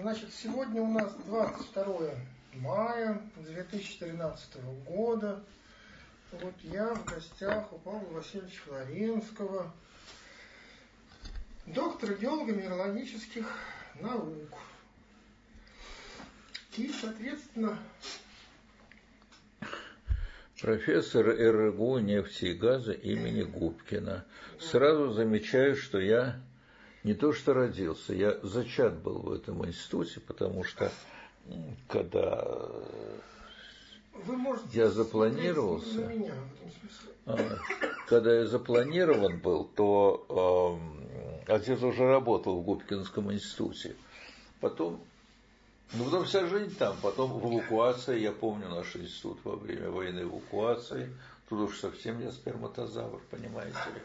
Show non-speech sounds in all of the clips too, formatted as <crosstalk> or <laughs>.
Значит, сегодня у нас 22 мая 2013 года. Вот я в гостях у Павла Васильевича Флоренского, доктора геолого-минералогических наук. И, соответственно, профессор РГУ нефти и газа имени Губкина. Сразу замечаю, что я не то что родился, я зачат был в этом институте, потому что когда вы можете я запланировался, меня, а, когда я запланирован был, то э, отец уже работал в Губкинском институте. Потом, ну потом вся жизнь там, потом в эвакуации, я помню наш институт во время военной эвакуации, тут уж совсем я сперматозавр, понимаете ли.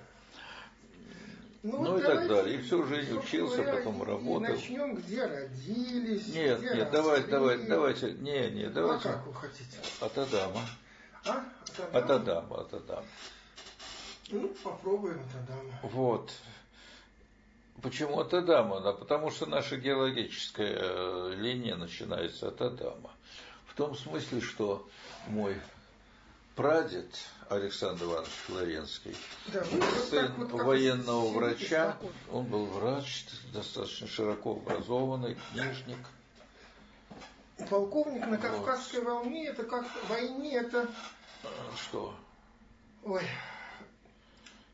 Ну, ну и так далее. И всю жизнь учился, потом работал. Начнем, где родились. Нет, где нет, давайте, давайте, давайте, не, не, давайте. А как вы хотите? От Адама. А? От Адама, от Адама. Ну, попробуем от Адама. Вот. Почему от Адама? Да потому что наша геологическая э, линия начинается от Адама. В том смысле, что мой прадед Александр Иванович Флоренский, да, сын вот военного врача, он был врач, достаточно широко образованный, книжник. Полковник на Кавказской вот. волне, это как в войне, это... Что? Ой,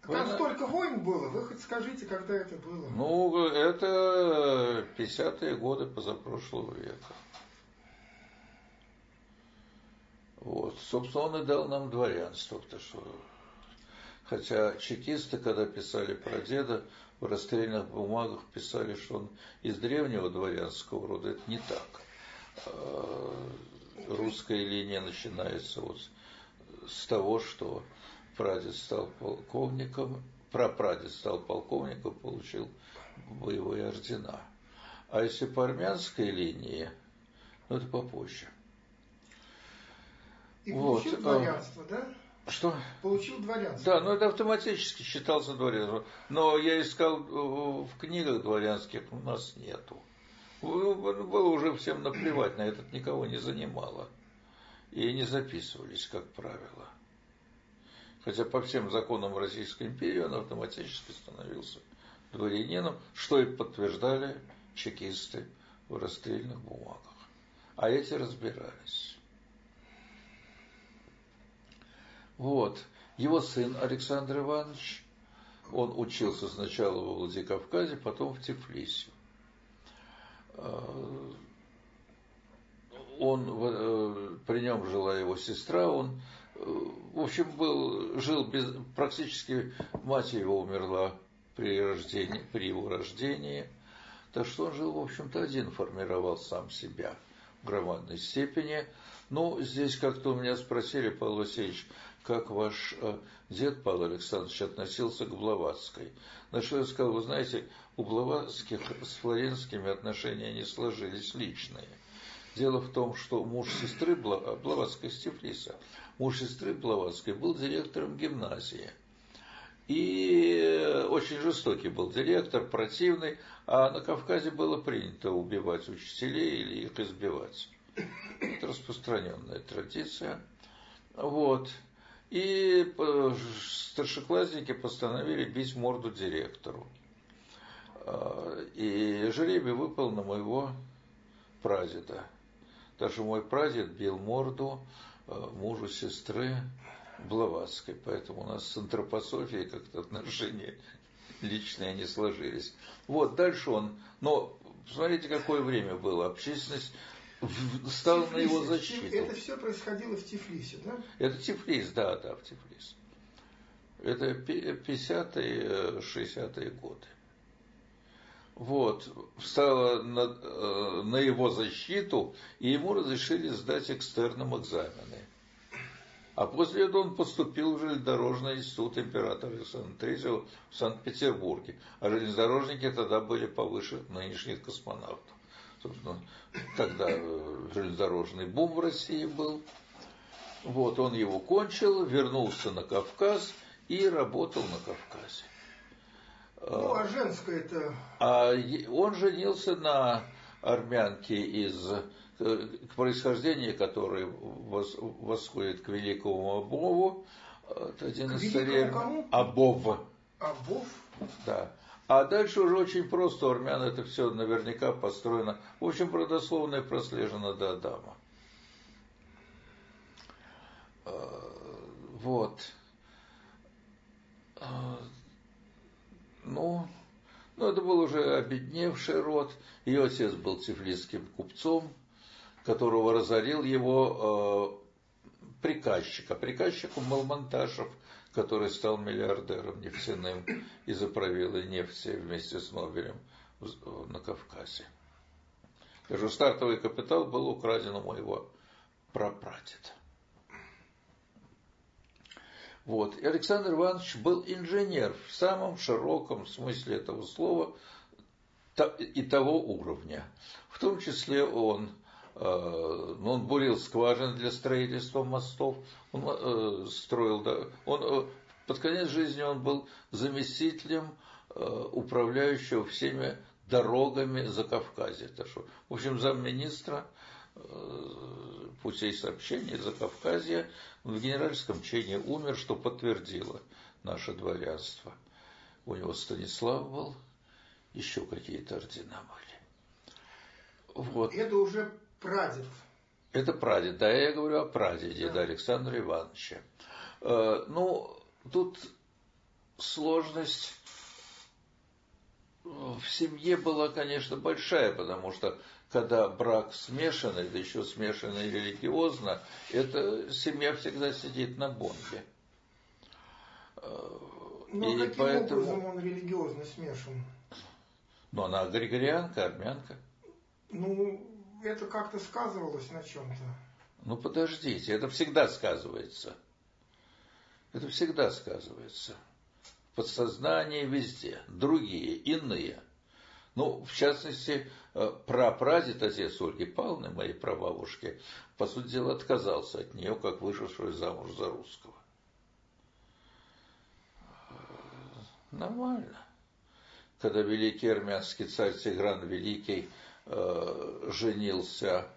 там Война... столько войн было, вы хоть скажите, когда это было? Ну, это 50-е годы позапрошлого века. Вот. Собственно, он и дал нам дворянство, потому что Хотя чекисты, когда писали про деда, в расстрельных бумагах писали, что он из древнего дворянского рода. Это не так. А, русская линия начинается вот с того, что прадед стал полковником, прапрадед стал полковником, получил боевые ордена. А если по армянской линии, ну это попозже – и вот. получил дворянство, да? Что? Получил дворянство. Да, но это автоматически считался дворянством. Но я искал в книгах дворянских, у нас нету. Было уже всем наплевать, на этот никого не занимало. И не записывались, как правило. Хотя по всем законам Российской империи он автоматически становился дворянином, что и подтверждали чекисты в расстрельных бумагах. А эти разбирались. Вот. Его сын Александр Иванович, он учился сначала во Владикавказе, потом в Тифлисе. А, он, э, при нем жила его сестра, он, э, в общем, был, жил без, практически, мать его умерла при, рождении, при его рождении, так что он жил, в общем-то, один, формировал сам себя в громадной степени. Ну, здесь как-то у меня спросили, Павел Васильевич, как ваш э, дед Павел Александрович относился к Блаватской. На что я сказал, вы знаете, у Блаватских с флоренскими отношения не сложились личные. Дело в том, что муж сестры Блаватской Стефлиса, муж сестры Блаватской был директором гимназии. И очень жестокий был директор, противный, а на Кавказе было принято убивать учителей или их избивать. Это распространенная традиция. Вот. И старшеклассники постановили бить морду директору. А, и жребий выпал на моего прадеда. Даже мой прадед бил морду а, мужу сестры Блаватской. Поэтому у нас с антропософией как-то отношения <laughs> личные не сложились. Вот, дальше он... Но посмотрите, какое время было. Общественность стал на его защиту. Это все происходило в Тифлисе, да? Это Тифлис, да, да, в Тифлис. Это 50-е, 60-е годы. Вот, встала на, э, на его защиту, и ему разрешили сдать экстерном экзамены. А после этого он поступил в железнодорожный институт императора Александра III в Санкт-Петербурге. А железнодорожники тогда были повыше нынешних космонавтов собственно, тогда э, железнодорожный бум в России был. Вот, он его кончил, вернулся на Кавказ и работал на Кавказе. Ну, а женское это... А он женился на армянки из э, к происхождению, которые восходит к великому Абову, это один из царей Абов. Абов? Да. А дальше уже очень просто, у армян это все наверняка построено. В общем, и прослежено до Адама. Вот. Ну, ну, это был уже обедневший род. Ее отец был тифлисским купцом, которого разорил его э, приказчик. А приказчиком был Монташев, который стал миллиардером нефтяным и заправил и нефти вместе с Нобелем на Кавказе. Скажу, стартовый капитал был украден у моего прапрадеда. Вот. И Александр Иванович был инженер в самом широком смысле этого слова и того уровня. В том числе он, э, он бурил скважины для строительства мостов, он э, строил, да, он, э, под конец жизни он был заместителем управляющего всеми дорогами за Кавказе. В общем, замминистра путей сообщения за Кавказья в генеральском чине умер, что подтвердило наше дворянство. У него Станислав был, еще какие-то ордена были. Вот. Это уже прадед. Это прадед, да, я говорю о прадеде, да, да Александра Ивановича. Э, ну, тут сложность в семье была, конечно, большая, потому что когда брак смешанный, да еще смешанный религиозно, это семья всегда сидит на бомбе. Ну, и каким поэтому... образом он религиозно смешан? Ну, она григорианка, армянка. Ну, это как-то сказывалось на чем-то. Ну, подождите, это всегда сказывается. Это всегда сказывается. В подсознании везде. Другие, иные – ну, в частности, э, прапрадед, отец Ольги Павловны, моей прабабушки, по сути дела, отказался от нее, как вышедшую замуж за русского. Нормально. Когда великий армянский царь Тигран Великий э, женился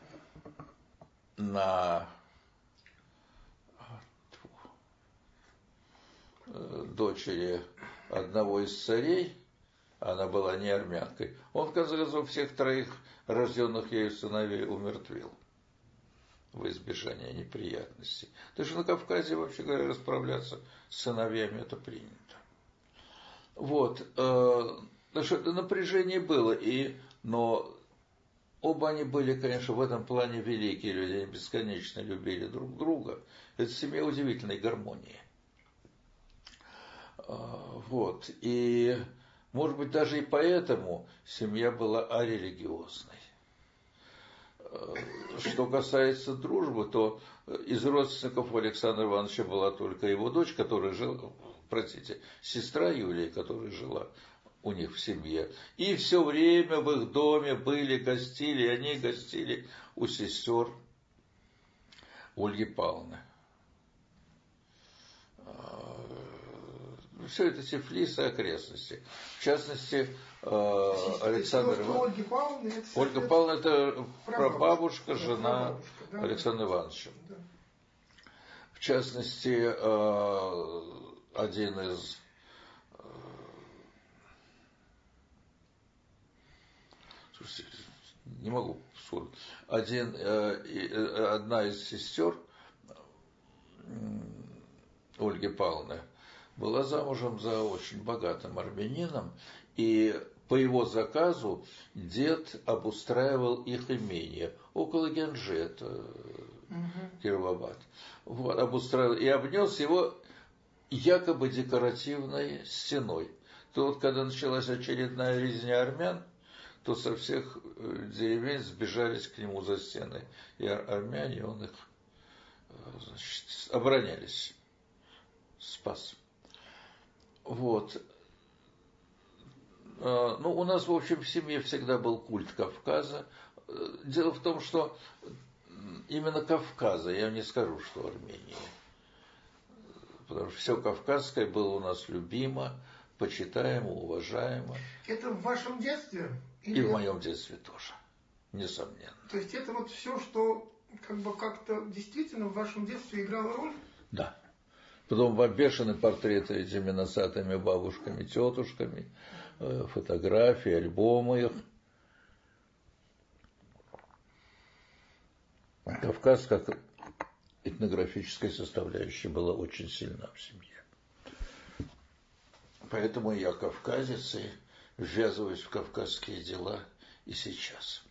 на э, дочери одного из царей, она была не армянкой. Он, в конце концов, всех троих рожденных ею сыновей умертвил в избежание неприятностей. То есть на Кавказе, вообще говоря, расправляться с сыновьями это принято. Вот. Э, потому что напряжение было, и, но оба они были, конечно, в этом плане великие люди, они бесконечно любили друг друга. Это семья удивительной гармонии. Э, вот. И может быть, даже и поэтому семья была арелигиозной. Э, что касается дружбы, то из родственников Александра Ивановича была только его дочь, которая жила, простите, сестра Юлия, которая жила у них в семье. И все время в их доме были, гостили, они гостили у сестер Ольги Павловны. все это Тифлис и окрестности. В частности, э, Александр Иванович. Ольга Павловна это прабабушка, жена да, Александра Ивановича. Да. В частности, э, один из э, Слушайте, не могу вспомнить. Один, одна из сестер Ольги Павловны была замужем за очень богатым армянином, и по его заказу дед обустраивал их имение около Генжета, угу. Кировабад. Вот, обустраивал и обнес его якобы декоративной стеной. То вот, когда началась очередная резня армян, то со всех э, деревень сбежались к нему за стены. И армяне, он их э, значит, оборонялись, спас. Вот. А, ну, у нас, в общем, в семье всегда был культ Кавказа. Дело в том, что именно Кавказа, я не скажу, что Армения. Потому что все кавказское было у нас любимо, почитаемо, уважаемо. Это в вашем детстве? И в моем детстве тоже. несомненно. То есть это вот все, что как бы как-то действительно в вашем детстве играло роль? Да. Потом обвешаны портреты этими носатыми бабушками, тетушками, э, фотографии, альбомы их. Кавказ как этнографическая составляющая была очень сильна в семье. Поэтому я кавказец и ввязываюсь в кавказские дела и сейчас.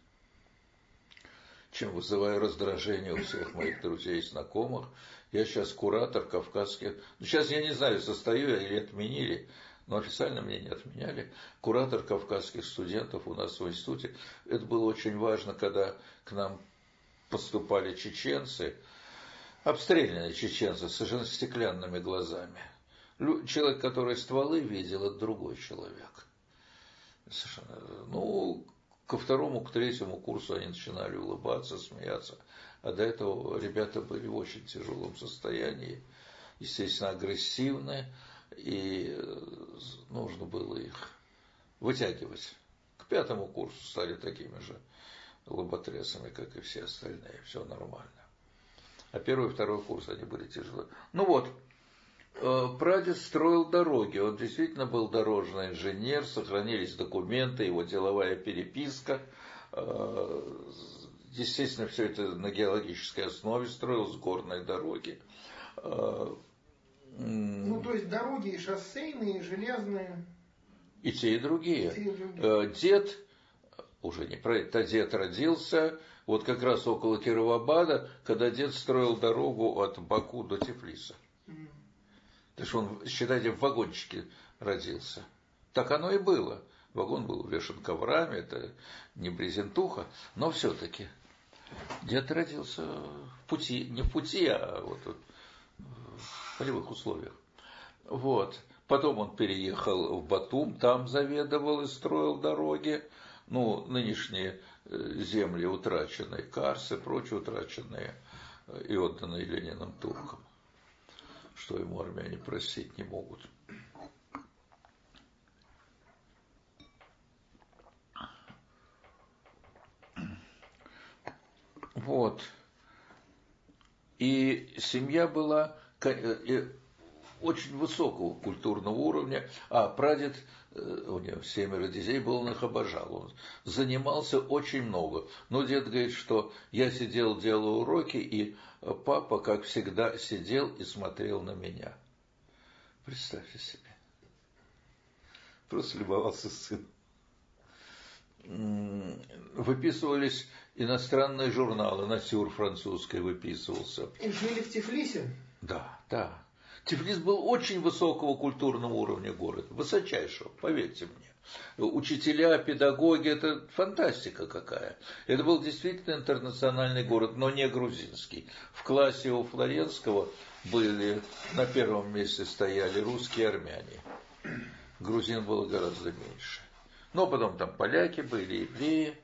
Чем вызываю раздражение у всех моих друзей и знакомых. Я сейчас куратор кавказских. Ну, сейчас я не знаю, состою я или отменили, но официально мне не отменяли. Куратор кавказских студентов у нас в институте. Это было очень важно, когда к нам поступали чеченцы, обстрелянные чеченцы, совершенно стеклянными глазами. Человек, который стволы видел, это другой человек. Совершенно. Ну, ко второму, к третьему курсу они начинали улыбаться, смеяться. А до этого ребята были в очень тяжелом состоянии, естественно, агрессивны, и нужно было их вытягивать. К пятому курсу стали такими же лоботрясами, как и все остальные. Все нормально. А первый и второй курс они были тяжелые. Ну вот, Э, прадед строил дороги, он действительно был дорожный инженер, сохранились документы, его деловая переписка. Э, естественно, все это на геологической основе строилось, горные дороги. Э, ну, то есть дороги и шоссейные, и железные. И те, и другие. И те, и другие. Дед, уже не про это, дед родился вот как раз около Кировабада, когда дед строил дорогу от Баку до Тифлиса. Mm. Потому что он, считайте, в вагончике родился. Так оно и было. Вагон был увешан коврами, это не брезентуха, но все-таки. Дед родился в пути, не в пути, а вот в полевых условиях. Вот. Потом он переехал в Батум, там заведовал и строил дороги. Ну, нынешние э, земли утраченные, Карсы, прочие утраченные э, и отданные Лениным туркам что ему армяне простить не могут. Вот. И семья была э, очень высокого культурного уровня, а прадед, э, у него семеро детей был, он их обожал, он занимался очень много. Но дед говорит, что я сидел, делал уроки, и папа, как всегда, сидел и смотрел на меня. Представьте себе. Просто любовался сыном. Выписывались иностранные журналы, Натюр французской выписывался. И жили в Тифлисе? Да, да. Тифлис был очень высокого культурного уровня город, высочайшего, поверьте мне. Учителя, педагоги, это фантастика какая. Это был действительно интернациональный город, но не грузинский. В классе у Флоренского были, на первом месте стояли русские армяне. Грузин было гораздо меньше. Но потом там поляки были, евреи.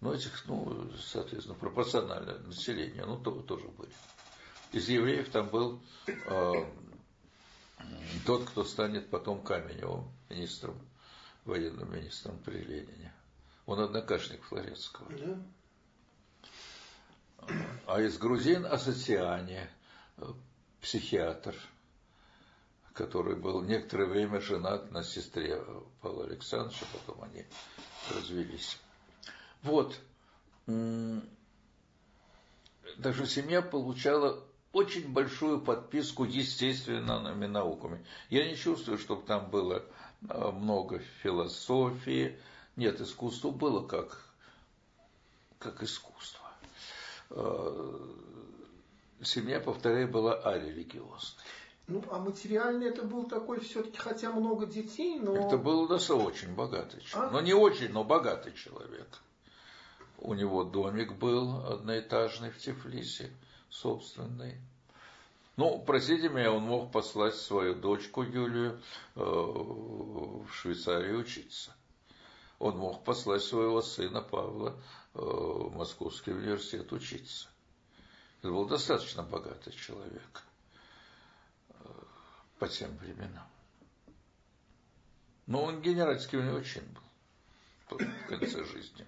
Но этих, ну, соответственно, пропорционально население, ну, то, тоже были. Из евреев там был э, тот, кто станет потом Каменевым министром, военным министром при Ленине. Он однокашник Флоренского. Да. А из грузин Асоциане, психиатр, который был некоторое время женат на сестре Павла Александровича, потом они развелись. Вот. Даже семья получала очень большую подписку естественными науками. Я не чувствую, чтобы там было много философии. Нет, искусство было как, как искусство. А, семья, повторяю, была арелигиозной. Ну, а материальный это был такой все-таки, хотя много детей, но... Это был достаточно очень богатый человек. А? Но не очень, но богатый человек. У него домик был одноэтажный в Тифлисе собственный. Ну, простите меня, он мог послать свою дочку Юлию э, в Швейцарию учиться. Он мог послать своего сына Павла э, в Московский университет учиться. Это был достаточно богатый человек э, по тем временам. Но он генеральский у него чин был в конце жизни.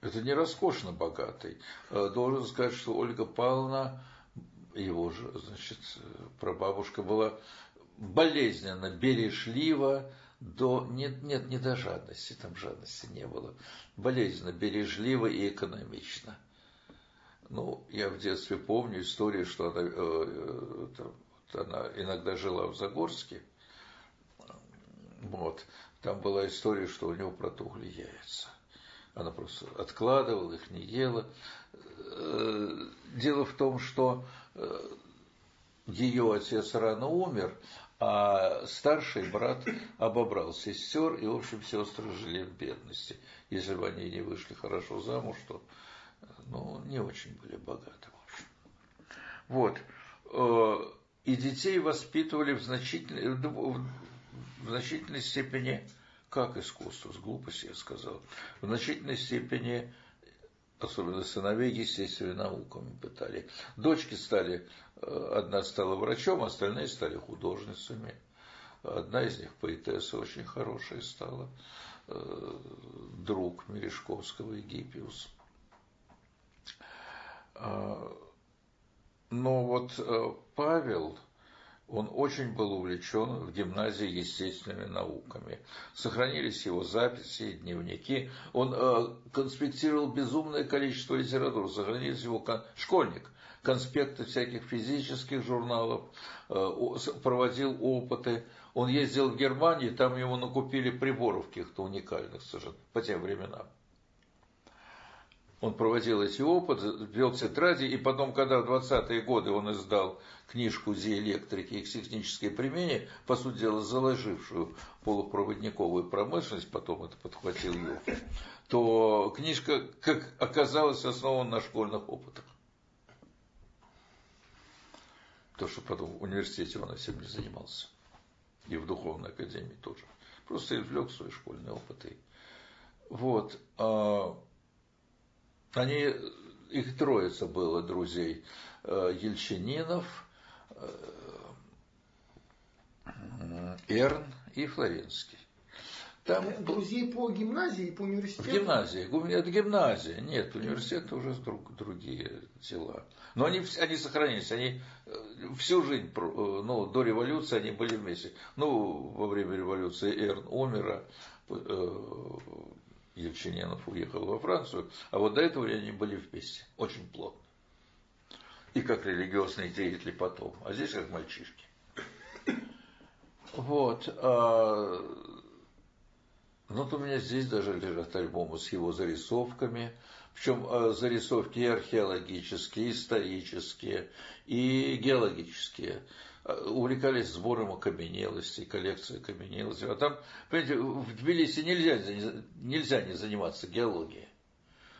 Это не роскошно богатый. Э, должен сказать, что Ольга Павловна, его же, значит, прабабушка была болезненно, бережлива, до, нет, нет, не до жадности, там жадности не было, болезненно, бережливо и экономично. Ну, я в детстве помню историю, что она, э, э, она иногда жила в Загорске, вот, там была история, что у него протухли яйца. Она просто откладывала их, не ела. Э, дело в том, что э, ее отец рано умер, а старший брат обобрал сестер, и, в общем, сестры жили в бедности. Если бы они не вышли хорошо замуж, то ну, не очень были богаты, в общем. Вот. Э, и детей воспитывали в значительной, в значительной степени, как искусство, с глупости я сказал, в значительной степени особенно сыновей, естественными науками пытали. Дочки стали, э, одна стала врачом, остальные стали художницами. Одна из них поэтесса очень хорошая стала, э, друг Мережковского Египиус. А, но вот э, Павел, он очень был увлечен в гимназии естественными науками. Сохранились его записи, дневники. Он э, конспектировал безумное количество литературы. Сохранились его кон... школьник, конспекты всяких физических журналов, э, проводил опыты. Он ездил в Германию, там ему накупили приборов каких-то уникальных совершенно по тем временам. Он проводил эти опыты, вел тетради, и потом, когда в 20-е годы он издал книжку «Диэлектрики и техническое применение», по сути дела, заложившую полупроводниковую промышленность, потом это подхватил Юров, то книжка, как оказалось, основана на школьных опытах. То, что потом в университете он этим не занимался. И в духовной академии тоже. Просто извлек свои школьные опыты. Вот. Они, их троица было друзей. Э, Ельчининов, э, Эрн и Флоренский. Там э, друзей по гимназии и по университету? Гимназия. Это гимназия. Нет, университет уже друг, другие дела. Но они, они сохранились. Они всю жизнь, ну, до революции они были вместе. Ну, во время революции Эрн умер, Ельчиненов уехал во Францию, а вот до этого они были вместе, очень плотно. И как религиозные деятели потом, а здесь как мальчишки. Вот. А, вот у меня здесь даже лежат альбомы с его зарисовками, причем а, зарисовки и археологические, и исторические, и геологические увлекались сбором окаменелостей, коллекцией окаменелостей. А там, понимаете, в Тбилиси нельзя, нельзя не заниматься геологией.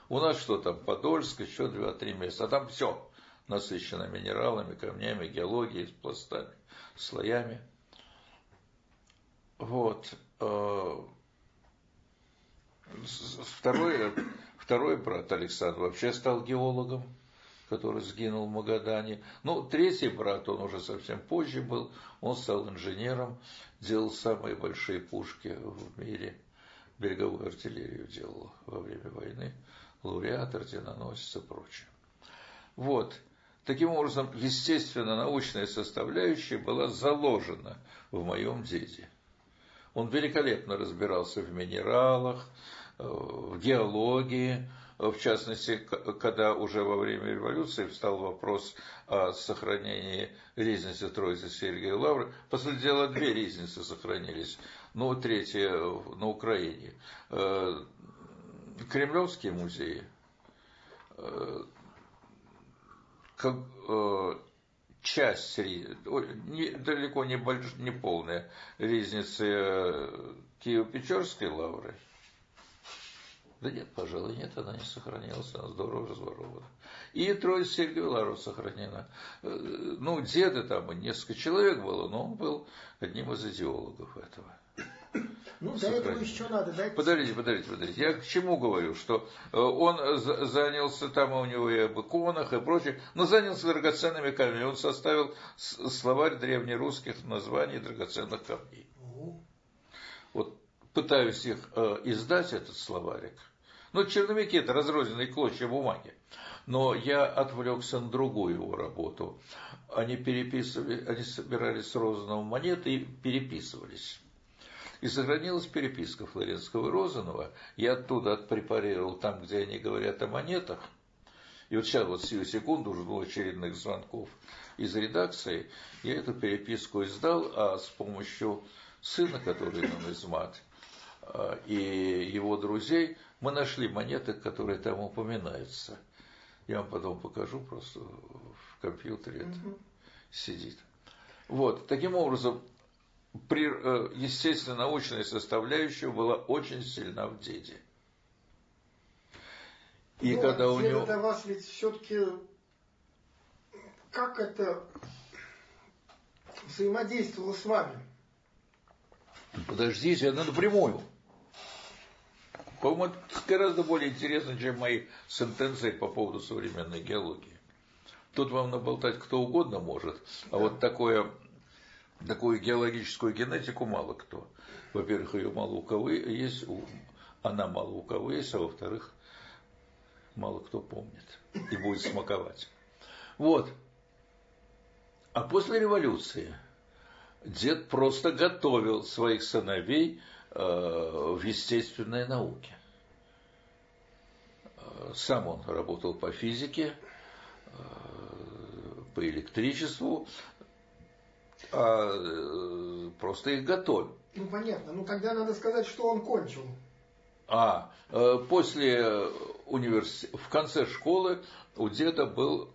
У нас что там, Подольск, еще два-три месяца, а там все насыщено минералами, камнями, геологией, пластами, слоями. Вот. Э, второй, второй брат Александр вообще стал геологом который сгинул в Магадане. Ну, третий брат, он уже совсем позже был, он стал инженером, делал самые большие пушки в мире, береговую артиллерию делал во время войны, лауреат, орденоносец и прочее. Вот. Таким образом, естественно, научная составляющая была заложена в моем деде. Он великолепно разбирался в минералах, э, в геологии, в частности, когда уже во время революции встал вопрос о сохранении резницы Троицы Сергия Лавры, по дела, две резницы сохранились, ну, третья на Украине. Э, Кремлевские музеи, э, как, э, часть, далеко не, больш, не полная резницы Киево-Печорской лавры – да нет, пожалуй, нет, она не сохранилась, она здорово разворована. И Троица Сергия Ларов сохранена. Э, ну, деды там, несколько человек было, но он был одним из идеологов этого. <coughs> Ну, для этого еще надо дать... Подождите, подождите, подождите. Я к чему говорю, что э, он занялся там у него и об иконах и прочее, но занялся драгоценными камнями. Он составил словарь древнерусских названий драгоценных камней. Вот пытаюсь их э, издать, этот словарик, Ну, черновики – это разрозненные клочья бумаги. Но я отвлекся на другую его работу. Они переписывали, они собирали с Розанова монеты и переписывались. И сохранилась переписка Флоренского и Розанова. Я оттуда отпрепарировал там, где они говорят о монетах. И вот сейчас вот сию секунду жду очередных звонков из редакции. Я эту переписку издал, а с помощью сына, который нумизмат, а, и его друзей, мы нашли монеты, которые там упоминаются. Я вам потом покажу, просто в компьютере это сидит. Вот, таким образом, при, э, естественно, научная составляющая была очень сильна в деде. И Но когда у него... это вас ведь все-таки как это взаимодействовало с вами? Подождите, это напрямую. По-моему, это гораздо более интересно, чем мои сентенции по поводу современной геологии. Тут вам наболтать кто угодно может, а вот такое, такую геологическую генетику мало кто. Во-первых, ее мало у кого есть, она мало у кого есть, а во-вторых, мало кто помнит и будет смаковать. Вот. А после революции дед просто готовил своих сыновей в естественной науке. Э, сам он работал по физике, э, по электричеству, а просто их готовил. Ну понятно. Ну тогда надо сказать, что он кончил. А, после университета, в конце школы у деда был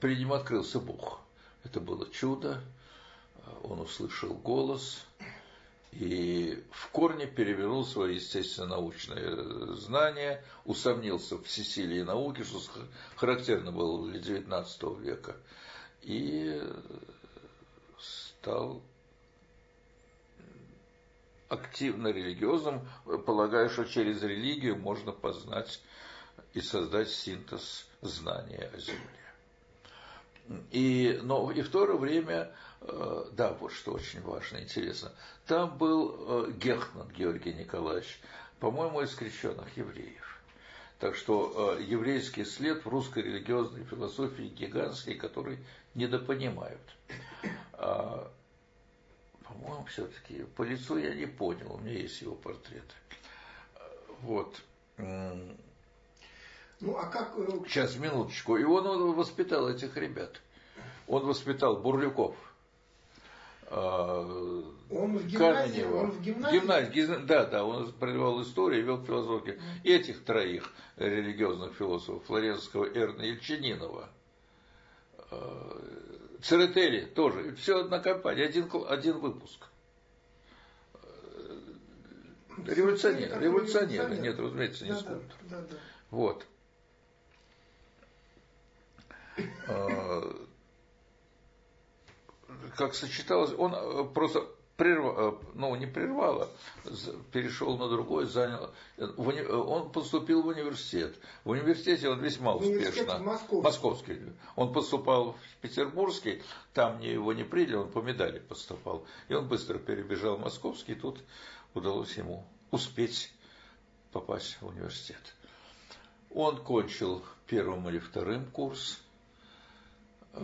перед ним открылся Бог. Это было чудо. Он услышал голос и в корне перевернул свои естественно-научные знания, усомнился в всесилии науки, что характерно было для XIX века, и стал активно религиозным, полагая, что через религию можно познать и создать синтез знания о Земле. И, но и в то же время, э, да, вот что очень важно, интересно, там был э, Гехман Георгий Николаевич, по-моему, из крещенных евреев. Так что э, еврейский след в русской религиозной философии гигантский, который недопонимают. А, по-моему, все-таки по лицу я не понял, у меня есть его портреты. Вот. Ну, а как... Э, Сейчас, минуточку. И он, он воспитал этих ребят. Он воспитал Бурлюков. А, он в гимназии? Он в гимназии? Гимназии, да, да, он прервал историю, вел философию. Mm. Этих троих религиозных философов, Флоренского, Эрна и Ильчининова. А, Церетели тоже. Все одна компания, один, один выпуск. Революционер, революционеры, нет, разумеется, не да, скульптор. Да, да, да. Вот. Как сочеталось, он э, просто прервал, э, ну, не прервал, а перешел на другой, занял. Он поступил в университет. В университете он весьма успешно. Московский. Московский. Он поступал в Петербургский, там его не приняли, он по медали поступал. И он быстро перебежал в Московский, и тут удалось ему успеть попасть в университет. Он кончил первым или вторым курс.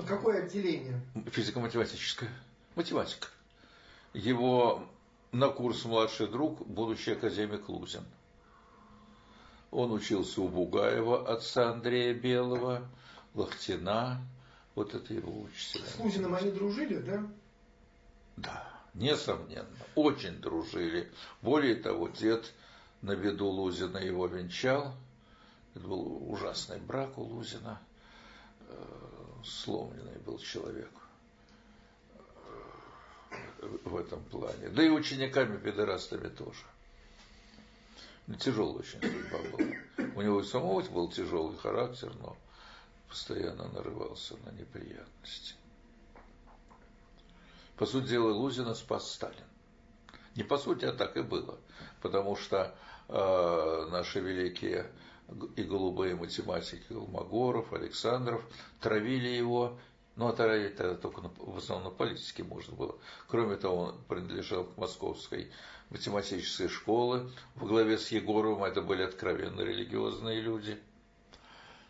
Какое отделение? Физико-математическое. Математика. Его на курс младший друг, будущий академик Лузин. Он учился у Бугаева, отца Андрея Белого, Лохтина. Вот это его учителя. С Лузиным они дружили, да? Да, несомненно. Очень дружили. Более того, дед на виду Лузина его венчал – это был ужасный брак у Лузина. Сломленный был человек в этом плане. Да и учениками-педерастами тоже. Ну, тяжелая очень судьба была. У него и самого был тяжелый характер, но постоянно нарывался на неприятности. По сути дела, Лузина спас Сталин. Не по сути, а так и было. Потому что э, наши великие и голубые математики Голмогоров, Александров травили его Ну, а тогда это только на, в основном на политике можно было. Кроме того, он принадлежал к Московской математической школе. В главе с Егоровым это были откровенно религиозные люди.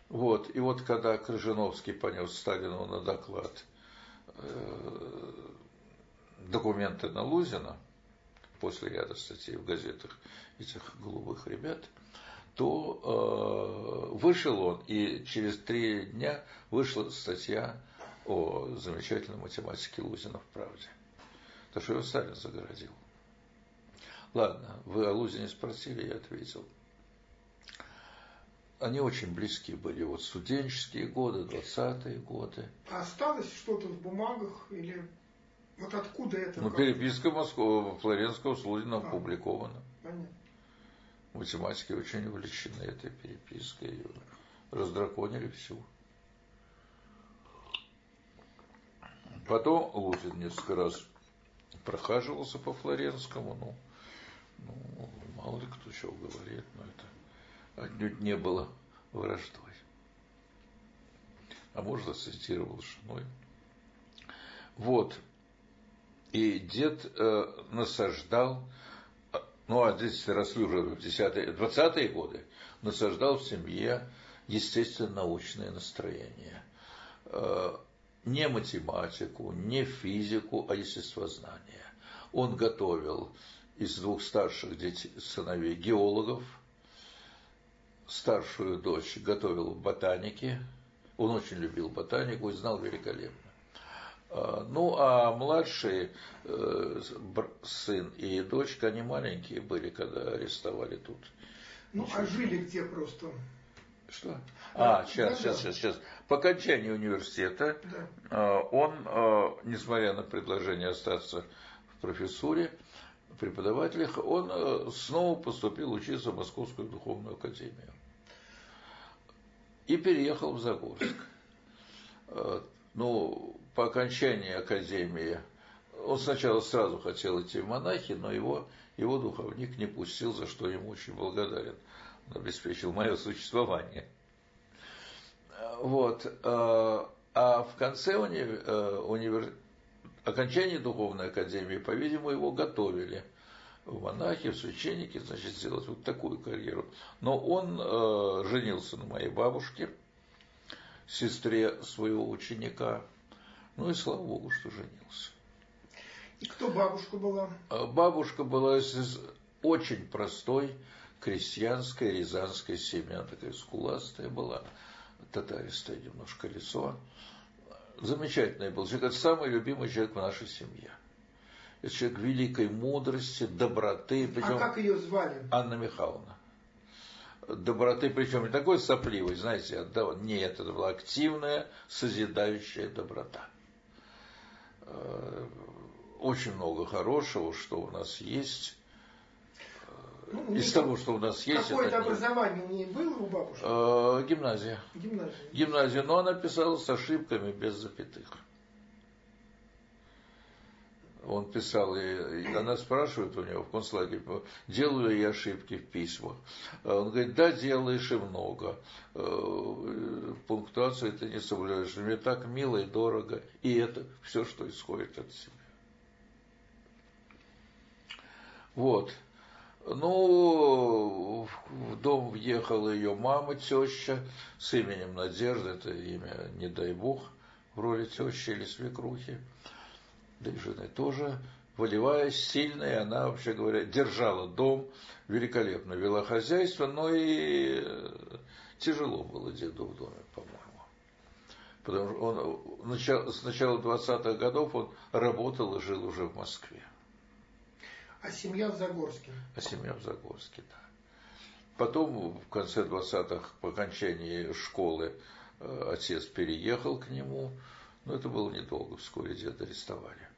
Вот. И вот когда Крыжиновский понес Сталину на доклад э, документы на Лузина, после ряда статей в газетах этих голубых ребят, то э, вышел он, и через три дня вышла статья о замечательной математике Лузина в «Правде». То, что его Сталин загородил. Ладно, вы о Лузине спросили, я ответил. Они очень близкие были. Вот студенческие годы, двадцатые годы. А осталось что-то в бумагах или вот откуда это? Ну, переписка Москвы, Флоренского с Лузином а, опубликована. Понятно. Математики очень увлечены этой перепиской. Раздраконили всю. Потом Лузин несколько раз прохаживался по Флоренскому, ну, ну, мало ли кто чего говорит, но это отнюдь не было враждой. А может, ассоциировал с женой. Вот. И дед э, насаждал, ну, а здесь росли уже в 20-е годы, насаждал в семье естественно-научное настроение. Э, не математику, не физику, а естествознание. Он готовил из двух старших детей, сыновей геологов, старшую дочь готовил в ботанике, он очень любил ботанику и знал великолепно. А, ну, а младший э, сын и дочка, они маленькие были, когда арестовали тут. Ну, Ничего. а жили где просто? Что? А, сейчас, сейчас, сейчас, сейчас. По окончании университета да. А, он, а, несмотря на предложение остаться в профессуре, преподавателях, он а, снова поступил учиться в Московскую духовную академию. И переехал в Загорск. Ну, по окончании академии он сначала сразу хотел идти в монахи, но его, его духовник не пустил, за что ему очень благодарен. Он обеспечил мое существование. Вот. Э, а в конце уни, э, универ... окончания духовной академии, по-видимому, его готовили в монахи, в священники, значит, сделать вот такую карьеру. Но он э, женился на моей бабушке, сестре своего ученика. Ну и слава богу, что женился. И кто бабушка была? Э, бабушка была из очень простой крестьянской рязанской семьи. Она такая скуластая была татаристое немножко лицо. Замечательный был человек, это самый любимый человек в нашей семье. Это человек великой мудрости, доброты. Причем, а как ее звали? Анна Михайловна. Доброты, причем не такой сопливой, знаете, нет, это была активная, созидающая доброта. Э, очень много хорошего, что у нас есть ну, Из того, что у нас есть. Какое-то образование у нее было у бабушки? Э, гимназия. Гимназия. Гимназия, но она писала с ошибками, без запятых. Он писал, и она спрашивает у него в концлагере, делаю ли я ошибки в письмах. Он говорит, да, делаешь и много. Э, пунктуацию ты не соблюдаешь. Мне так мило и дорого. И это все, что исходит от себя. Вот. Ну, в дом въехала ее мама, теща, с именем Надежда, это имя, не дай бог, в роли тещи или свекрухи, да и жены тоже, волевая, сильная, она, вообще говоря, держала дом, великолепно вела хозяйство, но и э, тяжело было деду в доме, по-моему. Потому что он с начала 20-х годов он работал и жил уже в Москве. А семья в Загорске? А семья в Загорске, да. Потом, в конце 20-х, по окончании школы, э, отец переехал к нему, но это было недолго, вскоре деда арестовали.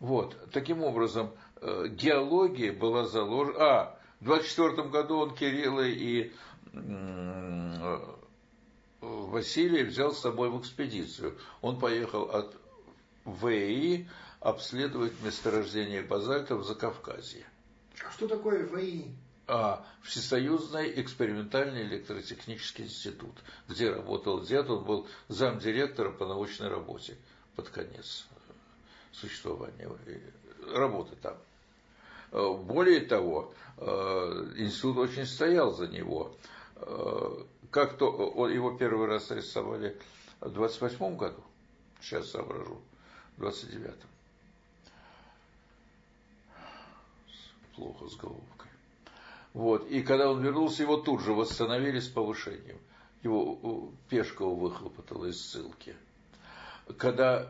Вот, таким образом, э, геология была заложена... А, в 24 году он Кирилла и э, Василия взял с собой в экспедицию. Он поехал от ВИ обследовать месторождение базальта в Закавказье. А что такое ВИ? а Всесоюзный экспериментальный электротехнический институт, где работал дед, он был замдиректора по научной работе под конец существования работы там. Более того, институт очень стоял за него. Как то он, его первый раз арестовали в 28 году, сейчас соображу, в 29-м. Плохо с головкой. Вот. И когда он вернулся, его тут же восстановили с повышением. Его Пешкова выхлопотала из ссылки. Когда э,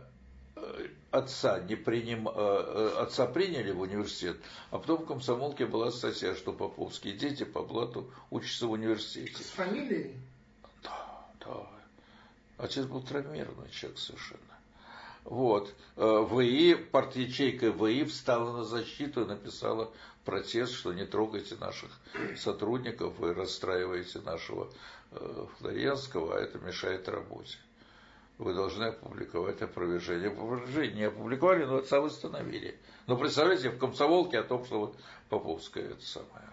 отца, не приним, э, э, отца приняли в университет, а потом в комсомолке была статья, что поповские дети по блату учатся в университете. С фамилией? Да, да. Отец был травмированный человек совершенно. Вот. Э, ВИ, партячейка ВИ встала на защиту и написала протест, что не трогайте наших сотрудников, вы расстраиваете нашего Флоренского, а это мешает работе вы должны опубликовать опровержение. Опровержение не опубликовали, но отца восстановили. Но представляете, в комсомолке о том, что вот Поповская это самое,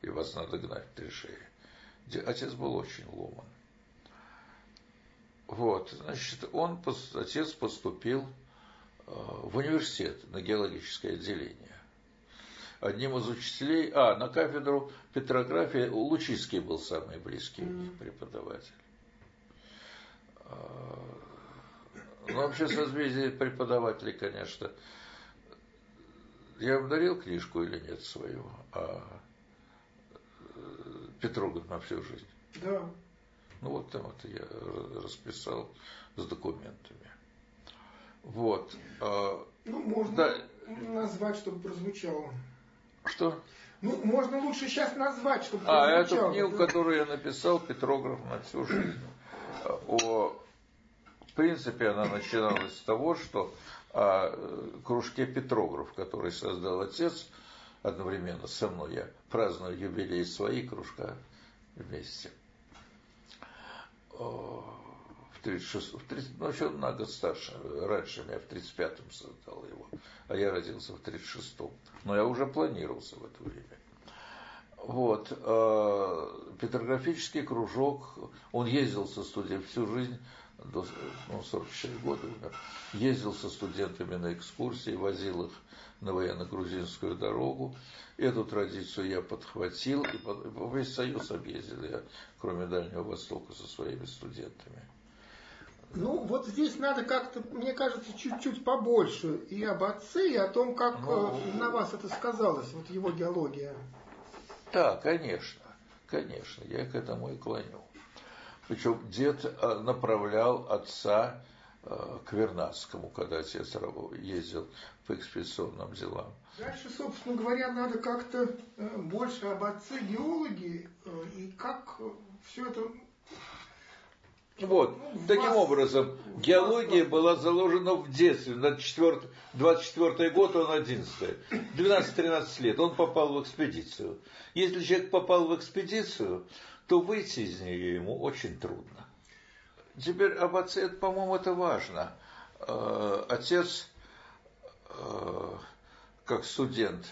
и вас надо гнать три шеи. Отец был очень ломан. Вот, значит, он, отец поступил э, в университет на геологическое отделение. Одним из учителей, а, на кафедру петрографии Лучинский был самый близкий mm-hmm. преподаватель. А, ну, вообще созвездие преподавателей, конечно. Я вам дарил книжку или нет свою? А Петрограф на всю жизнь. Да. Ну вот там это я расписал с документами. Вот. А, ну, можно да. назвать, чтобы прозвучало. Что? Ну, можно лучше сейчас назвать, чтобы А, эту книгу, да? которую я написал, Петрограф на всю жизнь, о в принципе, она начиналась с того, что о кружке Петрограф, который создал отец, одновременно со мной я праздную юбилей своей кружка вместе. В 36, в 30, ну, еще на год старше, раньше меня в 35-м создал его, а я родился в 36-м. Но я уже планировался в это время. Вот, петрографический кружок, он ездил со студией всю жизнь до ну, 44 года умер, ездил со студентами на экскурсии, возил их на военно-грузинскую дорогу. Эту традицию я подхватил, и весь Союз объездил я, кроме Дальнего Востока, со своими студентами. Ну, вот здесь надо как-то, мне кажется, чуть-чуть побольше и об отце, и о том, как ну, э, на вас это сказалось, вот его геология. Да, конечно, конечно, я к этому и клоню. Причем дед э, направлял отца э, к Вернадскому, когда отец ездил по экспедиционным делам. Дальше, собственно говоря, надо как-то э, больше об отце геологии и как все это вот, ну, таким вас, образом, геология вас, была заложена в детстве, на 4, 24 год, он 11 12-13 лет, он попал в экспедицию. Если человек попал в экспедицию, то выйти из нее ему очень трудно. Теперь об отце, по-моему, это важно. Э, отец, э, как студент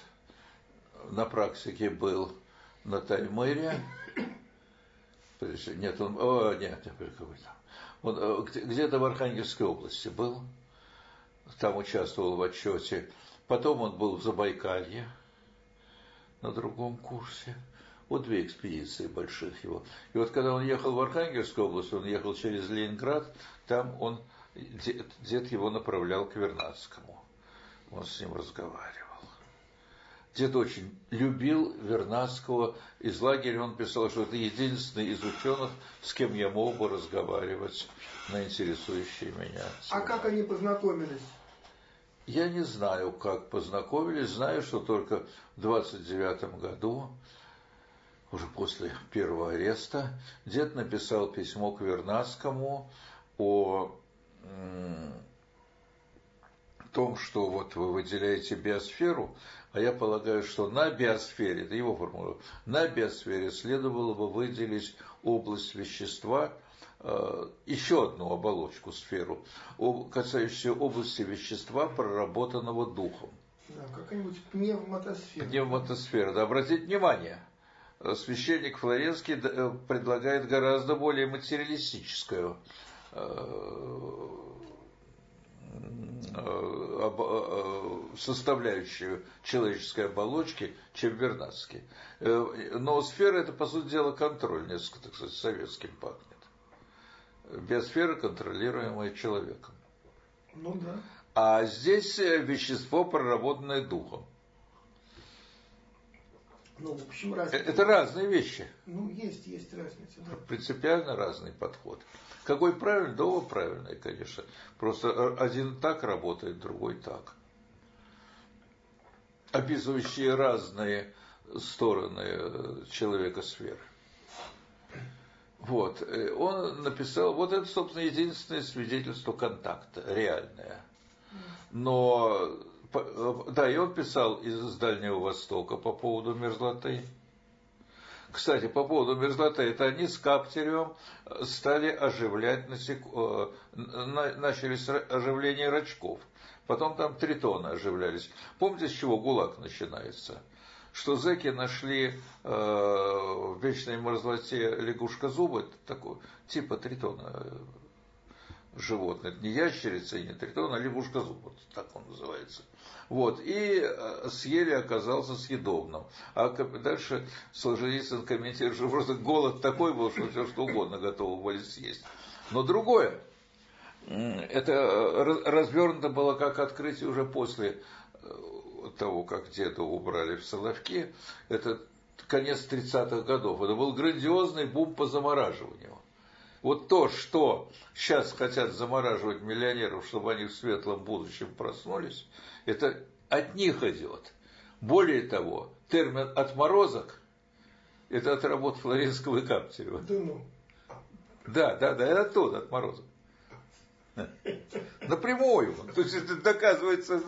на практике был на Таймыре, нет, он, о, нет, он э, где-то в Архангельской области был, там участвовал в отчете, потом он был в Забайкалье на другом курсе, вот две экспедиции больших его. И вот когда он ехал в Архангельскую область, он ехал через Ленинград, там он, дед, дед его направлял к Вернадскому. Он с ним разговаривал. Дед очень любил Вернадского. Из лагеря он писал, что это единственный из ученых, с кем я мог бы разговаривать на интересующие меня. А как они познакомились? Я не знаю, как познакомились. Знаю, что только в 29 году уже после первого ареста, дед написал письмо к Вернадскому о том, что вот вы выделяете биосферу, а я полагаю, что на биосфере, это его формула, на биосфере следовало бы выделить область вещества, э, еще одну оболочку, сферу, касающуюся области вещества, проработанного духом. Да, какая-нибудь пневматосфера. Пневматосфера. Да, обратите внимание – священник Флоренский предлагает гораздо более материалистическую составляющую человеческой оболочки, чем Вернадский. Но сфера это, по сути дела, контроль, несколько, так сказать, советским пахнет. Биосфера, контролируемая человеком. Ну да. А здесь вещество, проработанное духом. Ну, в общем, разница. Это разные вещи. Ну, есть, есть разница, да. Принципиально разный подход. Какой правильный? Да, оба правильные, конечно. Просто один так работает, другой так. Описывающие разные стороны человека сферы. Вот. Он написал, вот это, собственно, единственное свидетельство контакта, реальное. Но, да, и он писал из Дальнего Востока по поводу мерзлоты. Кстати, по поводу мерзлоты, это они с Каптеревым стали оживлять, насек... Э, начались оживление рачков. Потом там тритоны оживлялись. Помните, с чего ГУЛАГ начинается? Что зэки нашли э, в вечной мерзлоте лягушка зубы, такой, типа тритона животное. Это не ящерица не тритон, а лягушка зуб, вот так он называется. Вот, и э, съели оказался съедобным. А дальше Солженицын комментирует, что просто голод такой был, что все что угодно готовы были съесть. Но другое, это э, развернуто было как открытие уже после э, того, как деда убрали в Соловки. Это конец 30-х годов. Это был грандиозный бум по замораживанию. Вот то, что сейчас хотят замораживать миллионеров, чтобы они в светлом будущем проснулись, это от них идет. Более того, термин «отморозок» – это от работ Флоренского и Каптерева. Да ну. Да, да, да, это оттуда, отморозок. Напрямую. То есть это доказывается.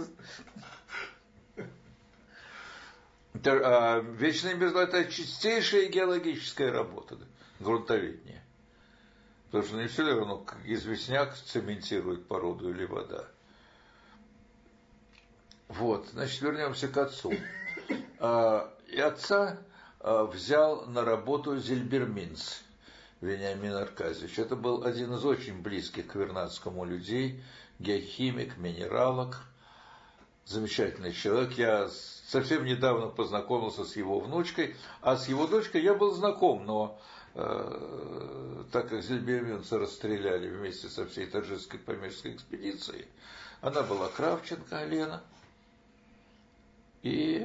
А, вечная мерзлота – это чистейшая геологическая работа, грунтоведение. Потому что не все равно, известняк цементирует породу или вода. Вот, значит, вернемся к отцу. А, и отца а, взял на работу Зельберминц, Вениамин Аркадьевич. Это был один из очень близких к Вернадскому людей, геохимик, минералог, замечательный человек. Я совсем недавно познакомился с его внучкой, а с его дочкой я был знаком, но так как зельберминца расстреляли вместе со всей Таджикской помещской экспедицией, она была Кравченко Лена. И,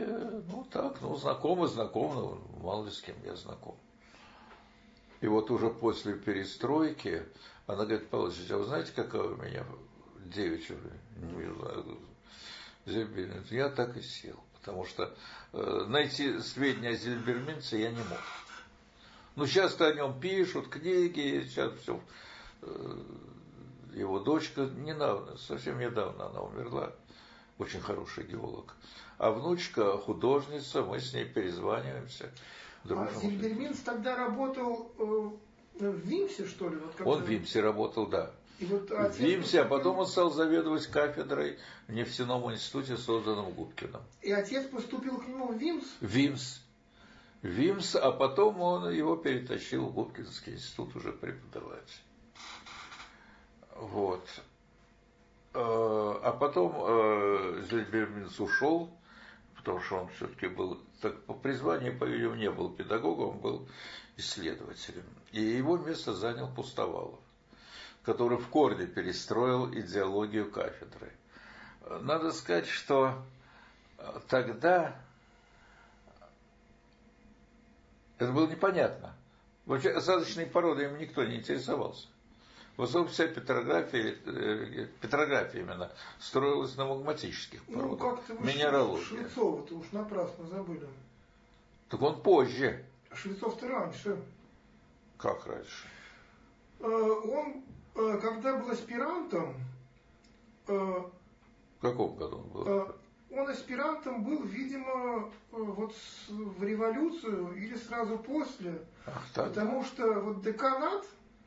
ну так, ну, знакомы, знакомы, мало ли с кем я знаком. И вот уже после перестройки она говорит, Павел а вы знаете, какая у меня девичья? Зельберминца? Я так и сел, потому что э, найти сведения о Зельберминце я не мог. Ну, сейчас о нем пишут, книги, сейчас все. Э, его дочка недавно, совсем недавно она умерла, очень хороший геолог. А внучка художница, мы с ней перезваниваемся. Дружим. А Зильберминс тогда работал э, в Вимсе, что ли? Вот он в Вимсе работал, да. И вот в Вимсе, а потом он стал заведовать кафедрой в нефтяном институте, созданном Губкиным. И отец поступил к нему в Вимс? В Вимс. Вимс, а потом он его перетащил в Губкинский институт уже преподавать. Вот. Э, а потом э, Зельберминс ушел, потому что он все-таки был, так по призванию, по-видимому, не был педагогом, он был исследователем. И его место занял Пустовалов, который в корне перестроил идеологию кафедры. Надо сказать, что тогда Это было непонятно. Вообще осадочной породой им никто не интересовался. В основном вся Петрография, э, Петрография именно, строилась на магматических ну, породах. Ну, как-то Минералогия. Швецова-то уж напрасно забыли. Так он позже. Швецов-то раньше. Как раньше? Э, он, э, когда был аспирантом... В каком году он был? Он аспирантом был, видимо, вот в революцию или сразу после. Ах, так. Потому что вот деканат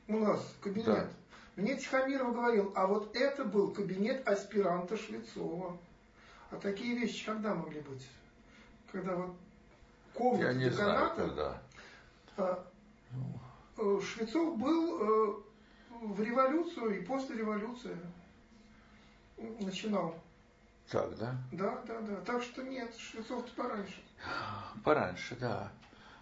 у нас, кабинет, да. мне Тихомиров говорил, а вот это был кабинет аспиранта Швецова. А такие вещи когда могли быть? Когда вот комната Я не деканата... Знаю, когда. А, ну. Швецов был в революцию и после революции начинал. Так, да? Да, да, да. Так что нет, Швецов-то пораньше. <gasps> Пораньше, да.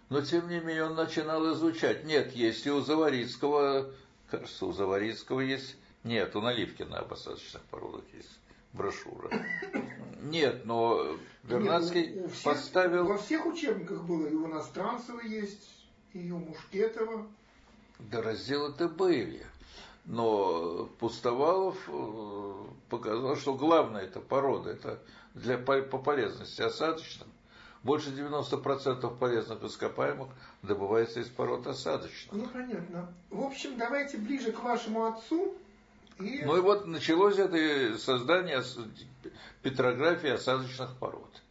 Но тем не менее он начинал изучать. Нет, есть и у Заварицкого, кажется, у Заварицкого есть. Нет, у Наливкина об осадочных породах есть брошюра. <coughs> Нет, но Вернадский Нет, всех, поставил... Во всех учебниках было, и у Иностранцева есть, и у Мушкетова. Да разделы-то были. Но Пустовалов э, показал, что главное это порода, это для, по полезности осадочным. Больше 90% полезных ископаемых добывается из пород осадочных. Ну, понятно. В общем, давайте ближе к вашему отцу. И... Ну и вот началось это создание петрографии осадочных пород.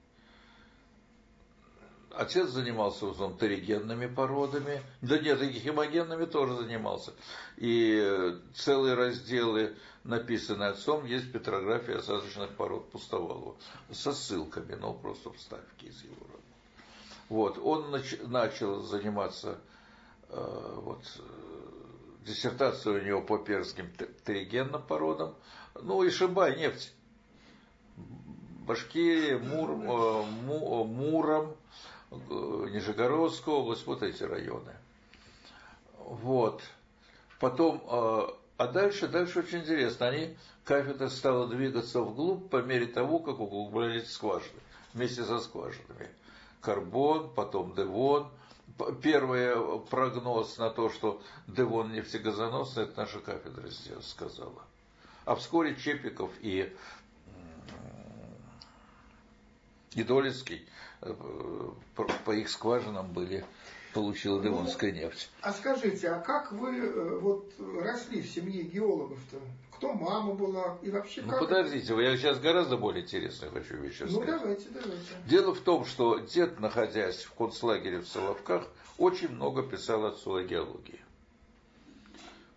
Отец занимался в основном терригенными породами, да нет, и хемогенными тоже занимался. И целые разделы, написанные отцом, есть петрография осадочных пород Пустовалова со ссылками, но просто вставки из его работы. Вот, он нач- начал заниматься, э, вот, диссертация у него по перским терригенным породам, ну и Шибай, нефть. Башкирия, Мур, э, Му, Муром, Нижегородская область, вот эти районы. Вот. Потом, э, а дальше, дальше очень интересно, они, кафедра стала двигаться вглубь по мере того, как углублялись скважины, вместе со скважинами. Карбон, потом Девон. Первый прогноз на то, что Девон нефтегазоносный, это наша кафедра сказала. А вскоре Чепиков и, и Долинский Э, по их скважинам были получила Девонская нефть. А скажите, а как вы э, вот росли в семье геологов-то? Кто мама была и вообще Ну подождите, я сейчас гораздо более интересную хочу вещь Ну давайте, давайте. Дело в том, что дед, находясь в концлагере в Соловках, очень много писал отцу о геологии.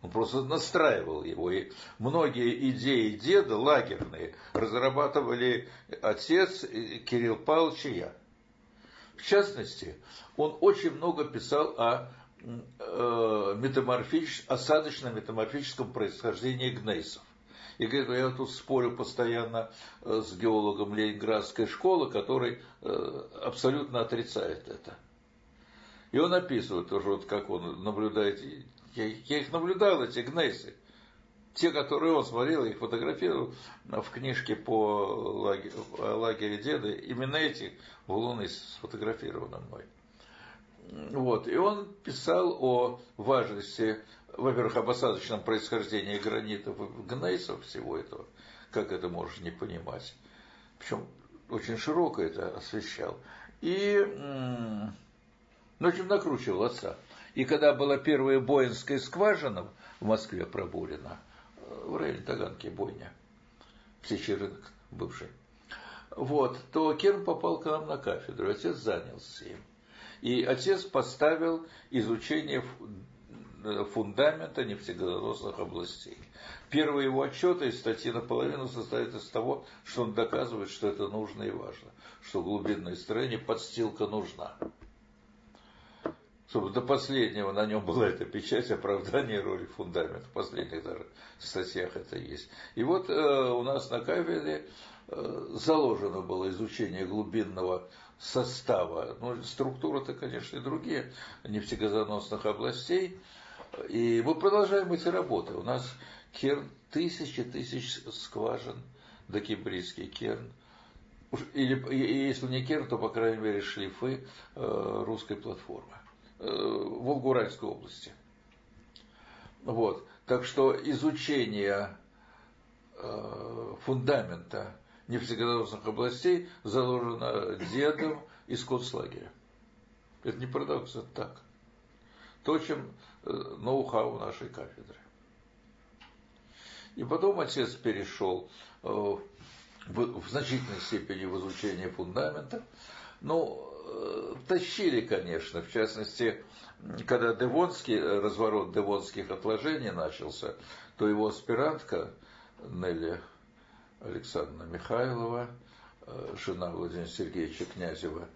Он просто настраивал его. И многие идеи деда, лагерные, разрабатывали отец Кирилл Павлович и я. В частности, он очень много писал о э, метаморфич, осадочно-метаморфическом происхождении гнейсов. И говорит, я тут спорю постоянно э, с геологом Ленинградской школы, который э, абсолютно отрицает это. И он описывает тоже, вот как он наблюдает, я, я их наблюдал, эти гнейсы те, которые он смотрел, их фотографировал в книжке по лагерю, лагере деда, именно эти валуны сфотографированы мной. Вот. И он писал о важности, во-первых, об осадочном происхождении гранитов и гнейсов всего этого, как это можешь не понимать. Причем очень широко это освещал. И, ну, очень накручивал отца. И когда была первая Боинская скважина в Москве пробурена – в районе Таганки бойня, птичий рынок бывший. Вот, то Керн попал к нам на кафедру, отец занялся им. И отец поставил изучение фундамента нефтегазоносных областей. Первые его отчеты из статьи наполовину состоят из того, что он доказывает, что это нужно и важно, что глубинное строение подстилка нужна чтобы до последнего на нем была эта печать оправдания роли фундамента. В последних даже статьях это есть. И вот э, у нас на кафедре э, заложено было изучение глубинного состава. Ну, структура-то, конечно, другие нефтегазоносных областей. И мы продолжаем эти работы. У нас керн, тысячи тысяч скважин, докембрийский керн. Или, если не керн, то, по крайней мере, шлифы э, русской платформы. Э, Волгоуральской области. Вот. Так что изучение э, фундамента нефтегазоносных областей заложено дедом из концлагеря. Это не парадокс, это так. То, чем э, ноу-хау нашей кафедры. И потом отец перешел в, значительной степени в изучение фундамента. Но тащили, конечно, в частности, когда Девонский, э, разворот девонских отложений начался, то его аспирантка Нелли Александровна Михайлова, э, жена Владимира Сергеевича Князева,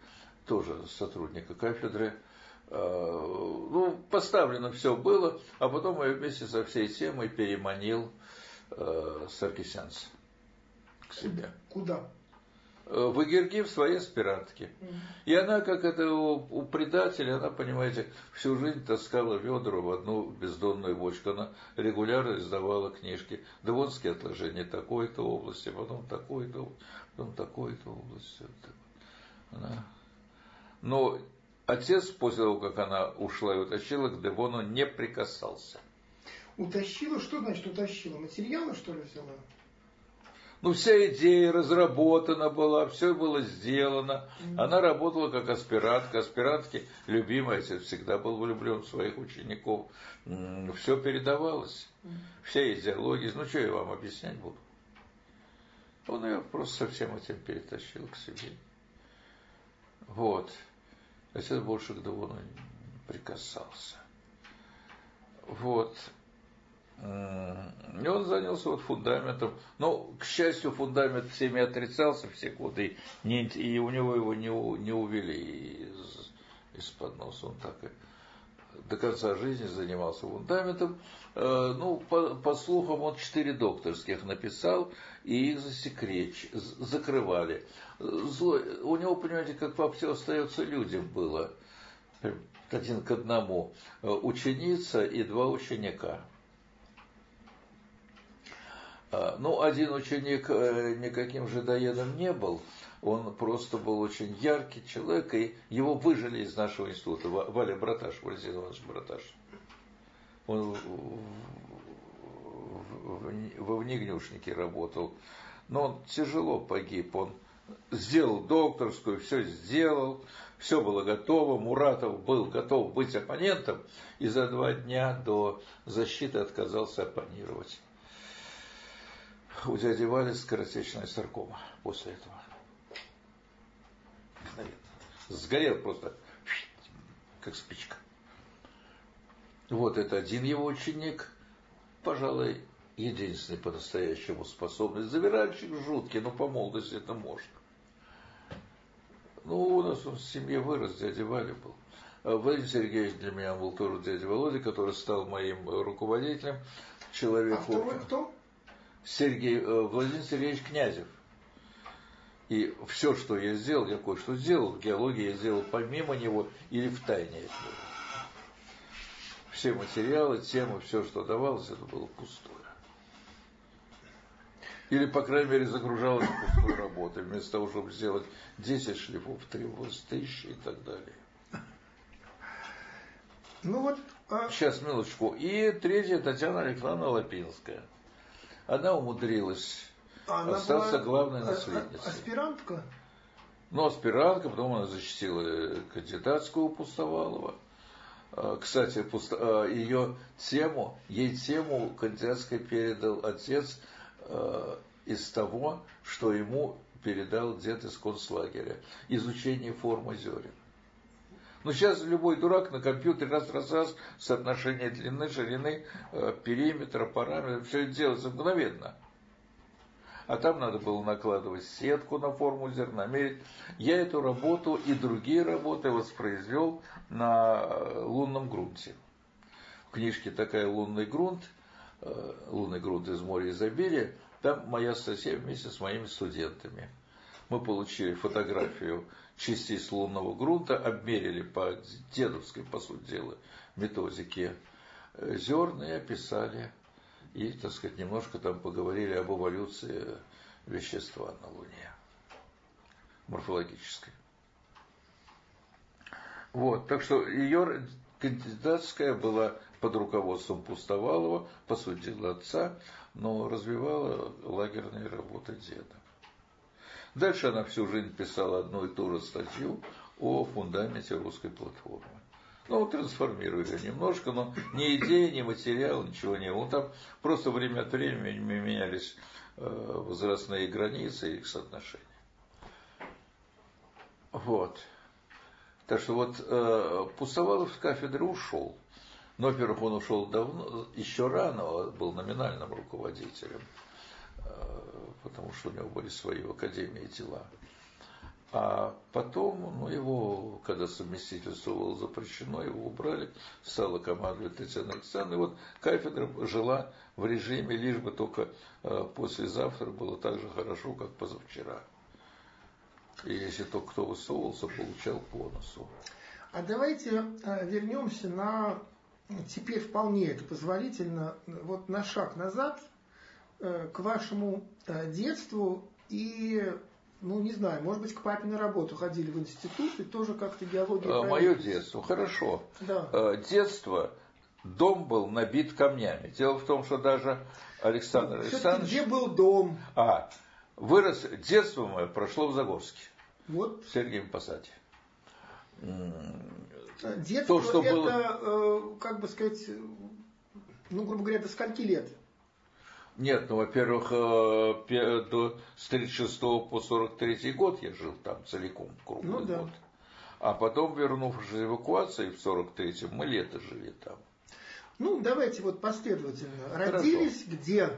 тоже сотрудника кафедры, ну, поставлено все было, а потом я вместе со всей темой переманил э, Саркисянца к себе. Куда? Э, в Игерги в своей аспирантке. И она, как это у, у предателя, она, понимаете, всю жизнь таскала ведра в одну бездонную бочку. Она регулярно издавала книжки. Девонские отложения такой-то области, потом такой-то, потом такой-то области. Она... Но отец, после того, как она ушла и утащила, к Девону не прикасался. Утащила? Что значит утащила? Материалы, что ли, взяла? Ну, вся идея разработана была, все было сделано. Она работала как аспирантка. Аспирантки, любимая, отец всегда был влюблен в своих учеников. Все передавалось. Вся идеология. Ну, что я вам объяснять буду? Он ее просто со всем этим перетащил к себе. Вот. Отец больше к Давону не прикасался. Вот. И он занялся вот фундаментом. Но, к счастью, фундамент всеми отрицался все годы, и, не, и у него его не, не увели из, из-под носа. Он так и до конца жизни занимался фундаментом. Э, ну, по, по слухам, он четыре докторских написал, и их засекреч, закрывали. Зло, у него, понимаете, как во все остается людям было. Один к одному. Э, ученица и два ученика. А, ну, один ученик э, никаким жидоедом не был, он просто был очень яркий человек, и его выжили из нашего института. Валя Браташ, Валентин Иванович Браташ. Он во Внегнюшнике работал. Но он тяжело погиб. Он сделал докторскую, все сделал, все было готово. Муратов был готов быть оппонентом, и за два дня до защиты отказался оппонировать у дяди Вали скоротечная саркома после этого. Сгорел просто, как спичка. Вот это один его ученик, пожалуй, единственный по-настоящему способный. Завиральщик жуткий, но по молодости это можно. Ну, у нас он в семье вырос, дядя Валя был. А Владимир Сергеевич для меня был тоже дядя Володя, который стал моим руководителем. Человеку... А второй кто? Сергей, э, Владимир Сергеевич Князев. И все, что я сделал, я кое-что сделал, в геологии я сделал помимо него или в тайне от него. Все материалы, темы, все, что давалось, это было пустое. Или, по крайней мере, загружалось пустой работой, вместо того, чтобы сделать 10 шлифов, требовалось тысячи и так далее. Ну вот. А... Сейчас, минуточку. И третья Татьяна Александровна Лапинская – она умудрилась она остаться главной наследницей. Аспирантка? Ну, аспирантка, потом она защитила кандидатскую у Пустовалова. А, кстати, а, ее тему, ей тему кандидатской передал отец а, из того, что ему передал дед из концлагеря. Изучение формы зерен. Ну, сейчас любой дурак на компьютере раз, раз, раз, соотношение длины, ширины, э, периметра, параметров, все это делается мгновенно. А там надо было накладывать сетку на форму зерна, мерить. Я эту работу и другие работы воспроизвел на э, лунном грунте. В книжке такая «Лунный грунт», э, «Лунный грунт из моря изобилия», там моя статья вместе с моими студентами. Мы получили фотографию частиц лунного грунта, обмерили по дедовской, по сути дела, методике э, зерна и описали. И, так сказать, немножко там поговорили об эволюции вещества на Луне, морфологической. Вот, так что ее кандидатская была под руководством Пустовалова, по сути дела отца, но развивала лагерные работы деда. Дальше она всю жизнь писала одну и ту же статью о фундаменте русской платформы. Ну, трансформируя немножко, но ни идеи, ни материал, ничего не было. Там просто время от времени менялись э, возрастные границы и их соотношения. Вот. Так что вот э, Пустовалов с кафедры ушел. Но, во-первых, он ушел давно, еще рано, был номинальным руководителем. Э, потому что у него были свои в Академии дела. А потом, ну, его, когда совместительство было запрещено, его убрали, стала командовать Татьяна Александровна. И вот кафедра жила в режиме, лишь бы только э, послезавтра было так же хорошо, как позавчера. И если только кто высовывался, получал по носу. А давайте э, вернемся на теперь вполне это позволительно, вот на шаг назад к вашему э, детству и ну, не знаю, может быть, к папе на работу ходили в институт и тоже как-то геология... А, мое детство, хорошо. Да. Детство, дом был набит камнями. Дело в том, что даже Александр ну, Александрович... где был дом? А, вырос, детство мое прошло в Загорске. Вот. В Сергеем Посаде. Детство То, что это, было... э, как бы сказать, ну, грубо говоря, до скольки лет? Нет, ну, во-первых, э, до, с 36 по 43 год я жил там целиком, круглый ну, да. год. А потом, вернувшись из эвакуации в 43-м, мы лето жили там. Ну, давайте вот последовательно. Родились Хорошо. где?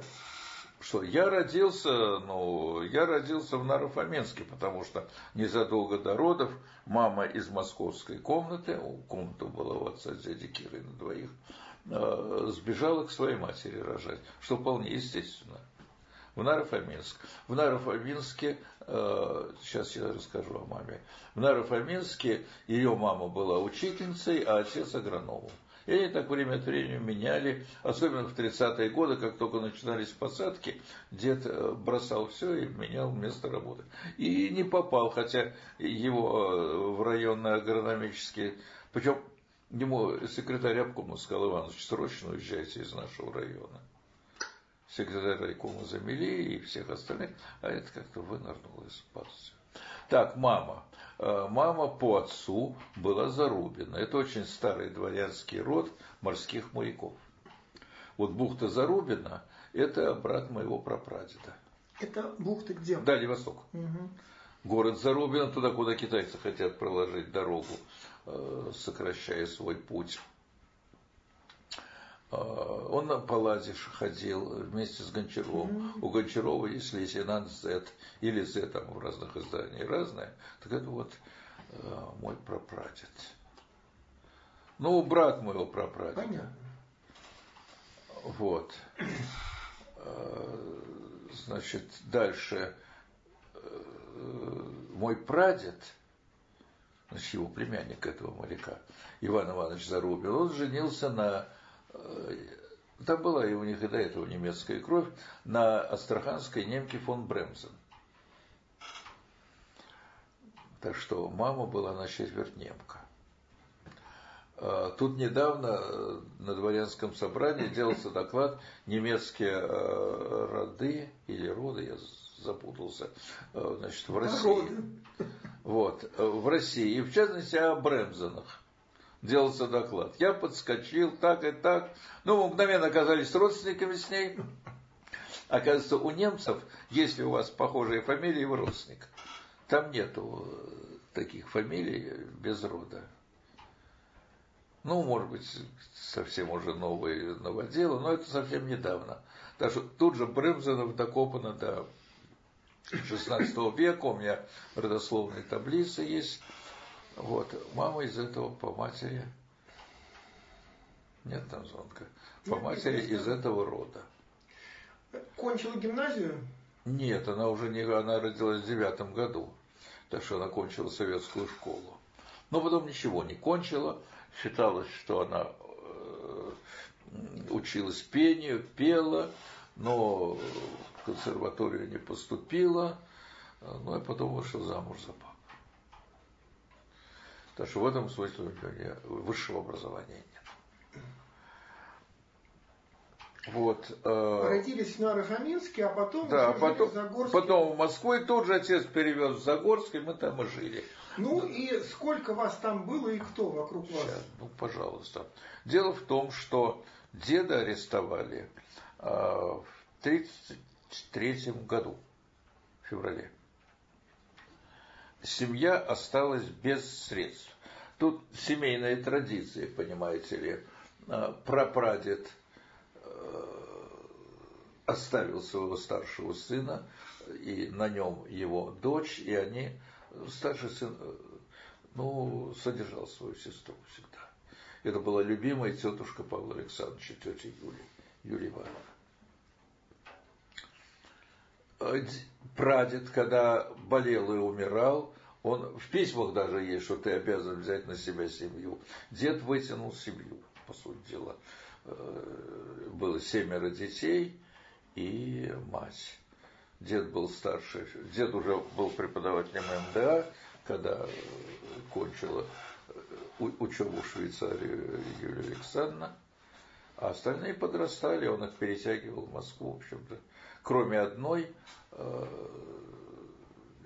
Что, я родился, ну, я родился в Нарофоменске, потому что незадолго до родов мама из московской комнаты, комната была у отца дяди Киры на двоих, сбежала к своей матери рожать, что вполне естественно. В Нарофоминск. В Нарофоминске, э, сейчас я расскажу о маме. В Нарофоминске ее мама была учительницей, а отец агрономом. И они так время от времени меняли, особенно в 30-е годы, как только начинались посадки, дед э, бросал все и менял место работы. И не попал, хотя его в районный агрономический, причем Ему секретарь обкома сказал, Иванович, срочно уезжайте из нашего района. Секретарь райкома замели и всех остальных, а это как-то вынырнуло из пасти. Так, мама. Э, мама по отцу была Зарубина. Это очень старый дворянский род морских моряков. Вот бухта Зарубина – это брат моего прапрадеда. Это бухта где? Дальний Восток. Угу. Город Зарубина, туда, куда китайцы хотят проложить дорогу сокращая свой путь. Э, он на Паладиш ходил вместе с Гончаровым. Mm-hmm. У Гончарова есть лейтенант Z или Z там в разных изданиях разное. Так это вот э, мой прапрадед. Ну, брат моего прапрадеда. Понятно. Вот. Значит, дальше мой прадед – значит, его племянник этого моряка, Иван Иванович Зарубин, он женился на... Э, там была и у них и до этого немецкая кровь, на астраханской немке фон Бремзен. Так что мама была на четверть немка. Э, тут недавно э, на дворянском собрании делался доклад немецкие роды или роды, я запутался, значит, в России. Вот, э, в России, и в частности о Бремзенах делался доклад. Я подскочил так и так. Ну, мы мгновенно оказались родственниками с ней. Оказывается, у немцев, если у вас похожие фамилии, вы родственник. Там нету э, таких фамилий без рода. Ну, может быть, совсем уже новые новоделы, но это совсем недавно. Так что тут же Брымзенов докопано до 16 века, у меня родословные таблицы есть. Вот, мама из этого по матери, нет там звонка, по нет, матери из этого рода. Кончила гимназию? Нет, она уже не, она родилась в девятом году, так что она кончила советскую школу. Но потом ничего не кончила, считалось, что она э, училась пению, пела, но в консерваторию не поступила, ну и потом вышла замуж за папу. Так что в этом смысле у нее высшего образования нет. Вот. Э, Родились в Нарохаминске, а потом да, потом, в Загорске. Потом в Москву, и тут же отец перевез в Загорск, и мы там и жили. Ну и сколько вас там было и кто вокруг вас? Сейчас, ну, пожалуйста. Дело в том, что деда арестовали э, в 1933 году, в феврале. Семья осталась без средств. Тут семейная традиция, понимаете ли. А, прапрадед э, оставил своего старшего сына, и на нем его дочь, и они старший сын, э, ну, содержал свою сестру всегда. Это была любимая тетушка Павла Александровича, тетя Юлия, Юлия Ивановна. Э, прадед, когда болел и умирал, он в письмах даже есть, что ты обязан взять на себя семью. Дед вытянул семью, по сути дела. Э, было семеро детей и мать. Дед был старше, дед уже был преподавателем МДА, когда кончила э, учебу в Швейцарии Юлия Александровна. А остальные подрастали, он их перетягивал в Москву, в общем-то. Кроме одной, э,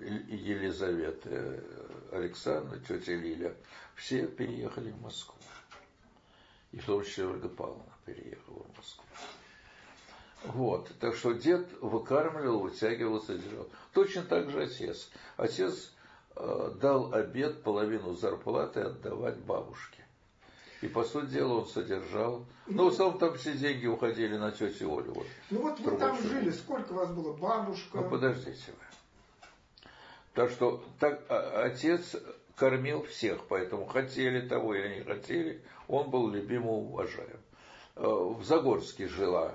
Елизаветы Александра, тетя Лиля, все переехали в Москву. И в том числе Ольга Павловна переехала в Москву. Вот. Так что дед выкармливал, вытягивал, содержал. Точно так же отец. Отец э, дал обед половину зарплаты отдавать бабушке. И, по сути дела, он содержал. Ну, в основном там все деньги уходили на тетю Олю. Вот, ну вот вы там жили, сколько у вас было бабушка? Ну подождите вы. Так что так, а, отец кормил всех, поэтому хотели того или не хотели, он был любим и уважаем. Э, в Загорске жила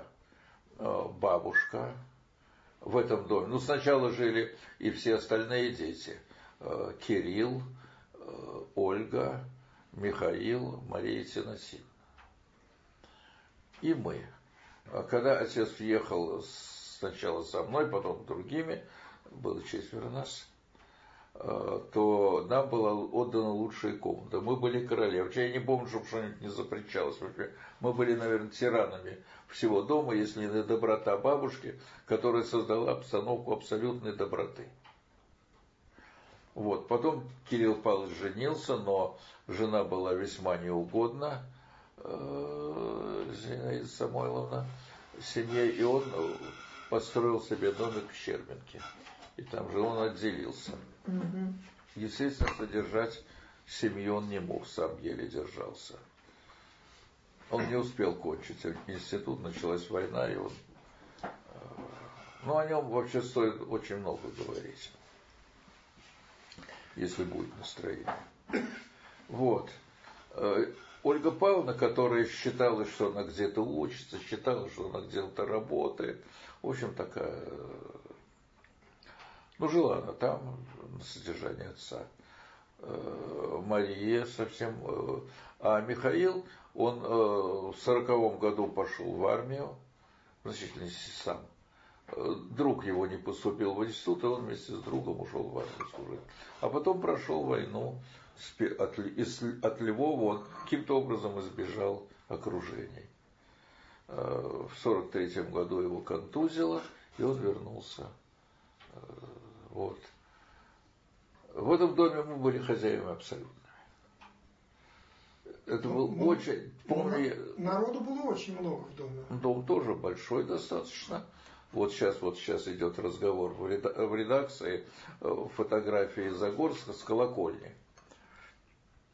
э, бабушка в этом доме. Ну, сначала жили и все остальные дети. Э, Кирилл, Ольга, Михаил, Мария Тиносин. И мы. А когда отец въехал сначала со мной, потом другими, было четверо нас, Э, то нам была отдана лучшая комната. Мы были короли. Вообще я не помню, чтобы что-нибудь не запрещалось. Вообще, мы были, наверное, тиранами всего дома, если не доброта бабушки, которая создала обстановку абсолютной доброты. Вот. Потом Кирилл Павлович женился, но жена была весьма неугодна, э, Зинаида Самойловна, семье, и он построил себе домик в Щербинке. И там же он отделился. Угу. Естественно, содержать семью он не мог, сам еле держался. Он не успел кончить институт, началась война, и он... Э, ну, о нем вообще стоит очень много говорить, если будет настроение. Вот. Э, Ольга Павловна, которая считала, что она где-то учится, считала, что она где-то работает, в общем, такая ну, жила она там, на содержании отца. Э, Мария совсем. Э, а Михаил, он э, в сороковом году пошел в армию, значительно сам. Друг его не поступил в институт, и он вместе с другом ушел в армию служить. А потом прошел войну от, от Львова, он каким-то образом избежал окружений. В сорок третьем году его контузило, и он вернулся вот. В этом доме мы были хозяевами абсолютно. Это был ну, очень, помню... Народу было очень много в доме. Дом тоже большой достаточно. Вот сейчас, вот сейчас идет разговор в редакции э, фотографии Загорска с колокольни.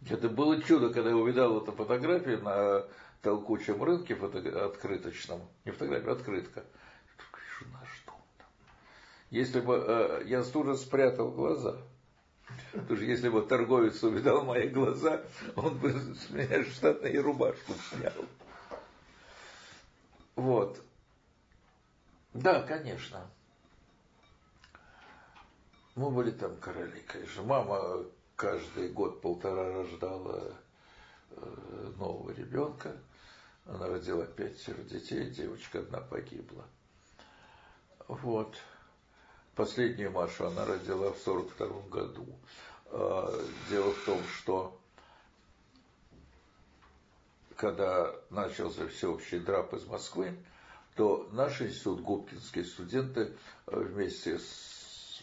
Это было чудо, когда я увидал эту фотографию на толкучем рынке открыточном. Не фотография, а открытка. Если бы э, я тут же спрятал глаза, потому что если бы торговец увидал мои глаза, он бы с меня штатные рубашку снял. Вот. Да, конечно. Мы были там короли, конечно. Мама каждый год полтора рождала э, нового ребенка. Она родила пятеро детей, девочка одна погибла. Вот. Последнюю Машу она родила в 42 году. А, дело в том, что когда начался всеобщий драп из Москвы, то наш институт, губкинские студенты э, вместе с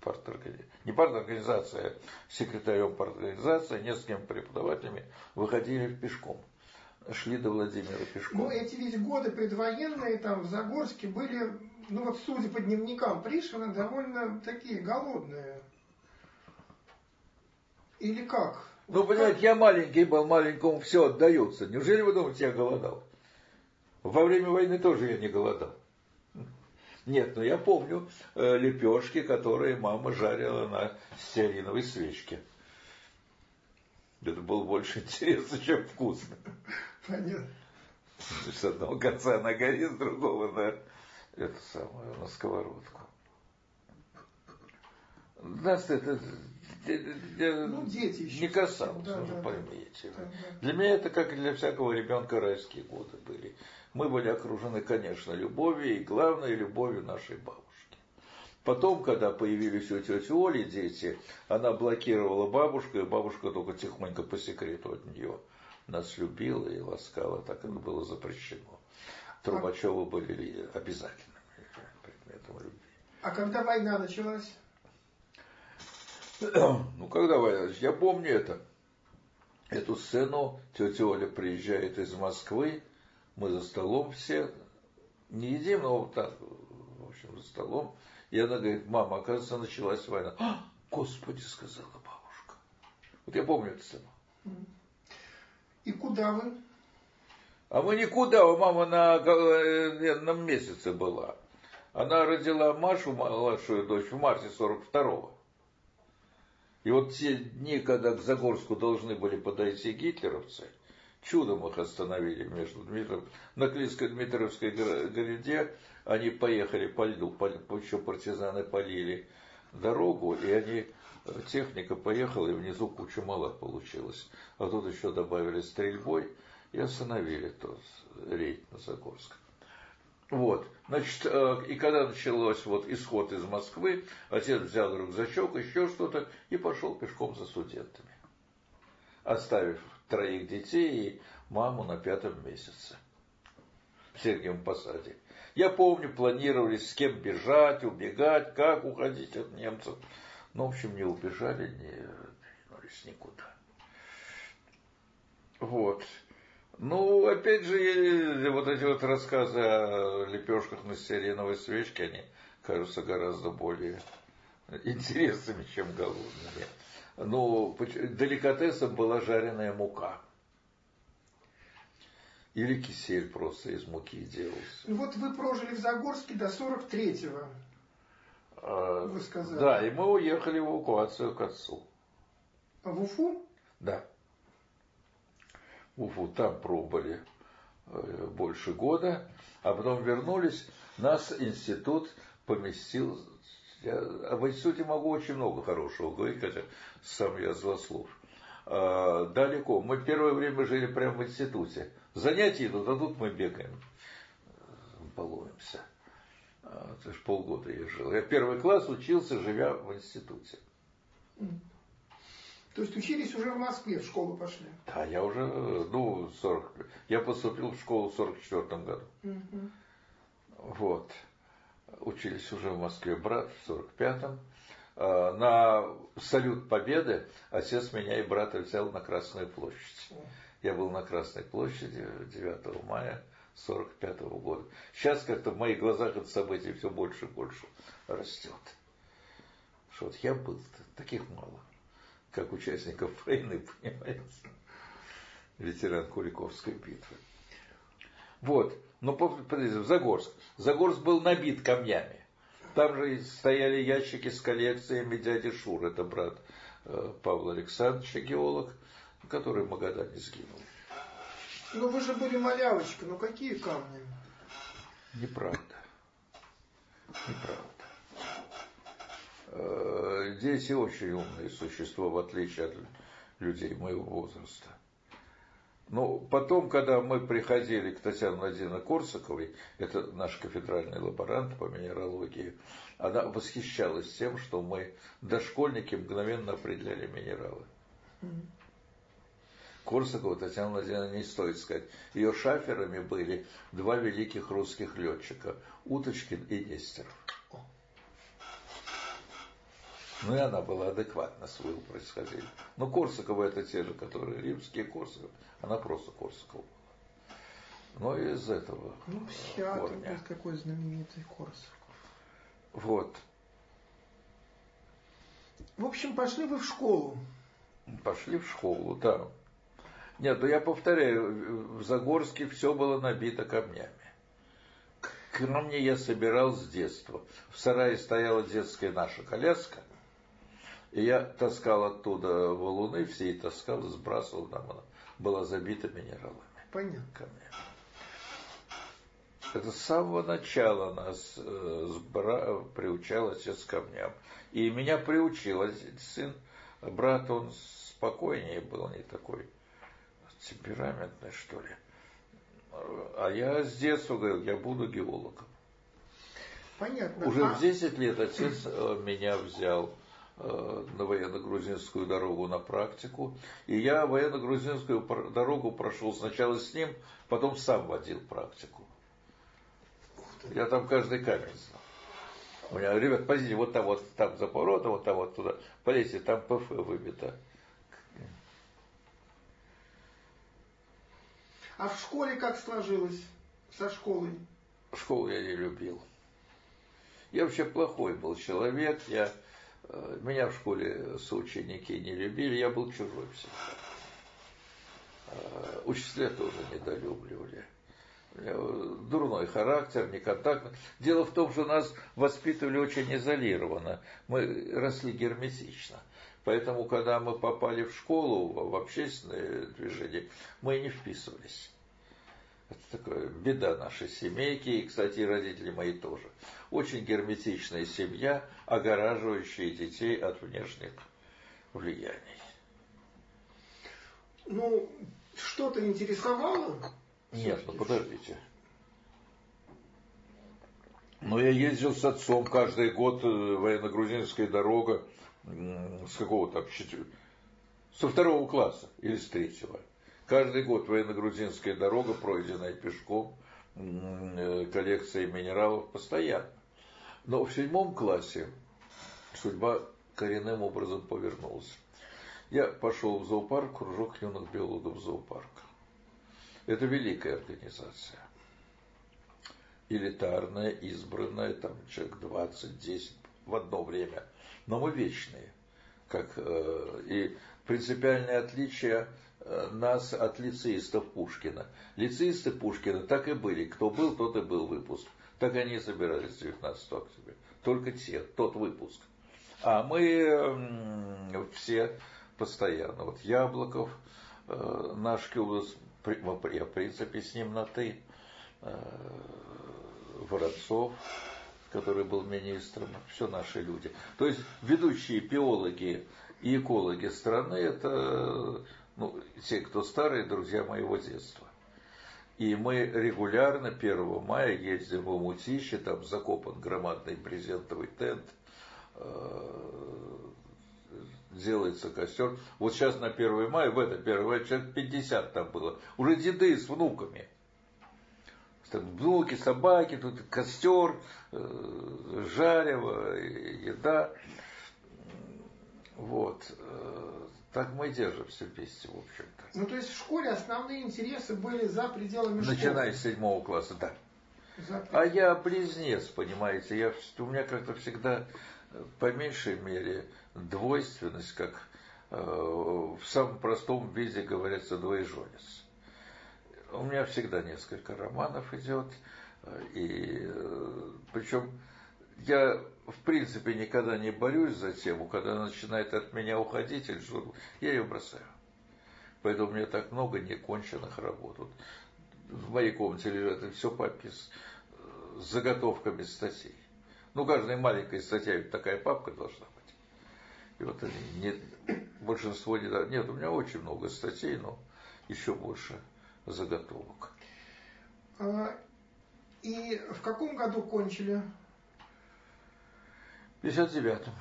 парторганизацией, не парторганизация, а секретарем парторганизации, несколькими преподавателями выходили пешком шли до Владимира пешком. Ну, эти ведь годы предвоенные там в Загорске были ну вот судя по дневникам Пришвина, довольно такие голодные. Или как? Ну, понимаете, я маленький был, маленькому все отдается. Неужели вы думаете, я голодал? Во время войны тоже я не голодал. Нет, но я помню э, лепешки, которые мама жарила на стеариновой свечке. Это было больше <laughs> интересно, чем вкусно. Понятно. С одного конца на горе, с другого на это самое, на сковородку. Нас это ну, дети еще не касалось, да, вы да, поймите. Да, да. Для меня это, как и для всякого ребенка, райские годы были. Мы были окружены, конечно, любовью, и главной любовью нашей бабушки. Потом, когда появились у тети Оли дети, она блокировала бабушку, и бабушка только тихонько по секрету от нее нас любила и ласкала, так это было запрещено. Трубачевы были обязательным предметом любви. А когда война началась? <clears throat> Ну, когда война? Я помню это. Эту сцену тетя Оля приезжает из Москвы, мы за столом все, не едим, но вот так, в общем, за столом, и она говорит, мама, оказывается, началась война. А, Господи, сказала бабушка. Вот я помню это сцену. И куда вы? А мы никуда, у мамы на, на месяце была. Она родила Машу, младшую дочь, в марте 42-го. И вот те дни, когда к Загорску должны были подойти гитлеровцы, чудом их остановили между Дмитров, на Клинско-Дмитровской городе, они поехали по льду, по, еще партизаны полили дорогу, и они, э, техника поехала, и внизу куча мала получилось. А тут еще добавили стрельбой и остановили тот рейд на Загорск. Вот, значит, э, и когда началось вот исход из Москвы, отец взял рюкзачок, еще что-то, и пошел пешком за студентами, оставив троих детей и маму на пятом месяце в Сергиевом Посаде. Я помню, планировали с кем бежать, убегать, как уходить от немцев. Ну, в общем, не убежали, не двинулись никуда. Вот. Ну, опять же, вот эти вот рассказы о лепешках на стеариновой свечке, они кажутся гораздо более интересными, чем голодными. Ну, деликатесом была жареная мука. Или кисель просто из муки делался. Ну вот вы прожили в Загорске до 43-го. А, вы сказали. Да, и мы уехали в эвакуацию к отцу. А в Уфу? Да. В Уфу там пробыли э, больше года, а потом вернулись. Нас институт поместил. Я об институте могу очень много хорошего говорить, хотя сам я злослов. А, далеко. Мы первое время жили прямо в институте занятия идут, а тут мы бегаем, балуемся. А, это же полгода я жил. Я первый класс учился, живя в институте. То есть учились уже в Москве, в школу пошли? Да, я уже, ну, 40, я поступил в школу в 44 году. Угу. Вот. Учились уже в Москве брат в 45-м. А, на салют Победы отец меня и брата взял на Красную площадь. Я был на Красной площади 9 мая 1945 года. Сейчас как-то в моих глазах это событие все больше и больше растет. Что вот я был, таких мало, как участников <laughs> войны, понимаете, ветеран Куликовской битвы. Вот, подождите, Загорск. Загорск был набит камнями. Там же стояли ящики с коллекциями дяди Шур, это брат э, Павла Александровича, геолог который в Магадане сгинул. Ну вы же были малявочка, ну какие камни? Неправда. Неправда. Э, дети очень умные существа, в отличие от людей моего возраста. Ну, потом, когда мы приходили к Татьяне Владимировне Корсаковой, это наш кафедральный лаборант по минералогии, она восхищалась тем, что мы, дошкольники, мгновенно определяли минералы. Mm-hmm. Корсакова Татьяна Владимировна не стоит сказать. Ее шаферами были два великих русских летчика, Уточкин и Нестеров. Ну и она была адекватна своего происхождения. Но Корсакова это те же, которые римские Корсаков. Она просто Корсакова была. Но из этого Ну, психиатр корня. какой знаменитый Корсаков. Вот. В общем, пошли вы в школу. Пошли в школу, да. Нет, ну я повторяю, в Загорске все было набито камнями. Камни я собирал с детства. В сарае стояла детская наша коляска, и я таскал оттуда валуны, все и таскал, сбрасывал, там она была забита минералами. Понятно. Это с самого начала нас э, сбра... приучал отец камням. И меня приучил сын, брат, он спокойнее был, не такой темпераментный, что ли. А я с детства говорил, я буду геологом. Понятно. Уже а... в 10 лет отец э, меня взял на военно-грузинскую дорогу на практику. И я военно-грузинскую дорогу прошел сначала с ним, потом сам водил практику. Я там каждый камень знал. У меня, ребят, пойдите вот там, вот там за поворотом, вот там вот туда, полезьте, там ПФ выбито. А в школе как сложилось? Со школой? Школу я не любил. Я вообще плохой был человек. Я, э, меня в школе соученики не любили. Я был чужой всегда. Э, учителя тоже недолюбливали. Дурной характер, неконтактный. Дело в том, что нас воспитывали очень изолированно. Мы росли герметично. Поэтому, когда мы попали в школу, в общественное движение, мы не вписывались. Это такая беда нашей семейки, и, кстати, родители мои тоже. Очень герметичная семья, огораживающая детей от внешних влияний. Ну, что-то интересовало? Нет, ну подождите. Но я ездил с отцом каждый год, э, военно-грузинская дорога, с какого там, со второго класса или с третьего. Каждый год военно-грузинская дорога, пройденная пешком, э, коллекция минералов постоянно. Но в седьмом классе судьба коренным образом повернулась. Я пошел в зоопарк, кружок юных биологов зоопарка. Это великая организация. Элитарная, избранная, там человек 20-10 в одно время – но мы вечные. Как, э, и принципиальное отличие нас от лицеистов Пушкина. Лицеисты Пушкина так и были. Кто был, тот и был выпуск. Так они и собирались 19 октября. Только те, тот выпуск. А мы все постоянно. Вот Яблоков, э, наш Кюблос, я в принципе с ним на «ты», Воронцов, который был министром, все наши люди. То есть ведущие биологи и экологи страны – это ну, те, кто старые, друзья моего детства. И мы регулярно 1 мая ездим в Умутище, там закопан громадный брезентовый тент, э, делается костер. Вот сейчас на 1 мая, в это 1 мая, человек 50 там было. Уже деды с внуками – там внуки, собаки, тут костер, э, жарево, еда. Вот. Э, так мы держимся вместе, в общем-то. Ну, то есть в школе основные интересы были за пределами школы? Начиная с седьмого класса, да. А я близнец, понимаете. Я, у меня как-то всегда, э, по меньшей мере, двойственность, как э, в самом простом виде говорится, двоеженец у меня всегда несколько романов идет, и э, причем я в принципе никогда не борюсь за тему, когда она начинает от меня уходить или что я ее бросаю. Поэтому у меня так много неконченных работ. Вот в моей комнате лежат все папки с, с заготовками статей. Ну, каждая маленькая статья, такая папка должна быть. И вот они не, большинство не... Нет, у меня очень много статей, но еще больше заготовок. А, и в каком году кончили? В 59-м.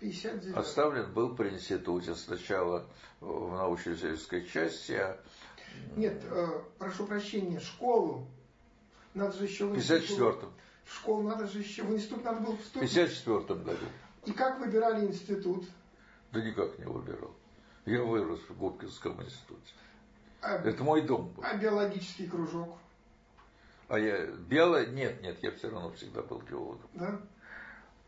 59 Оставлен был при институте сначала в научно-исследовательской части, а... Нет, э, прошу прощения, школу надо же еще в институт... 54-м. В школу надо же еще, в институт надо было вступить. В 54-м году. И как выбирали институт? Да никак не выбирал. Я вырос в Губкинском институте. А, Это мой дом был. А биологический кружок? А я биолог... Нет, нет, я все равно всегда был биологом. Да?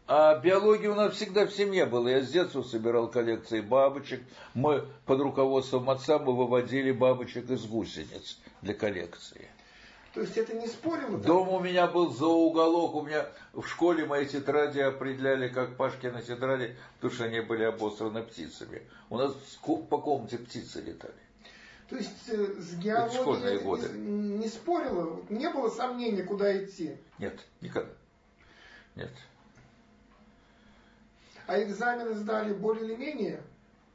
А биология у нас всегда в семье была. Я с детства собирал коллекции бабочек. Мы под руководством отца мы выводили бабочек из гусениц для коллекции. То есть это не спорило? Дом у меня был за уголок, у меня в школе мои тетради определяли как Пашкины тетради, потому что они были обосраны птицами. У нас по комнате птицы летали. То есть э, с геологией годы. Не, не спорило? Не было сомнений, куда идти? Нет, никогда. Нет. А экзамены сдали более или менее?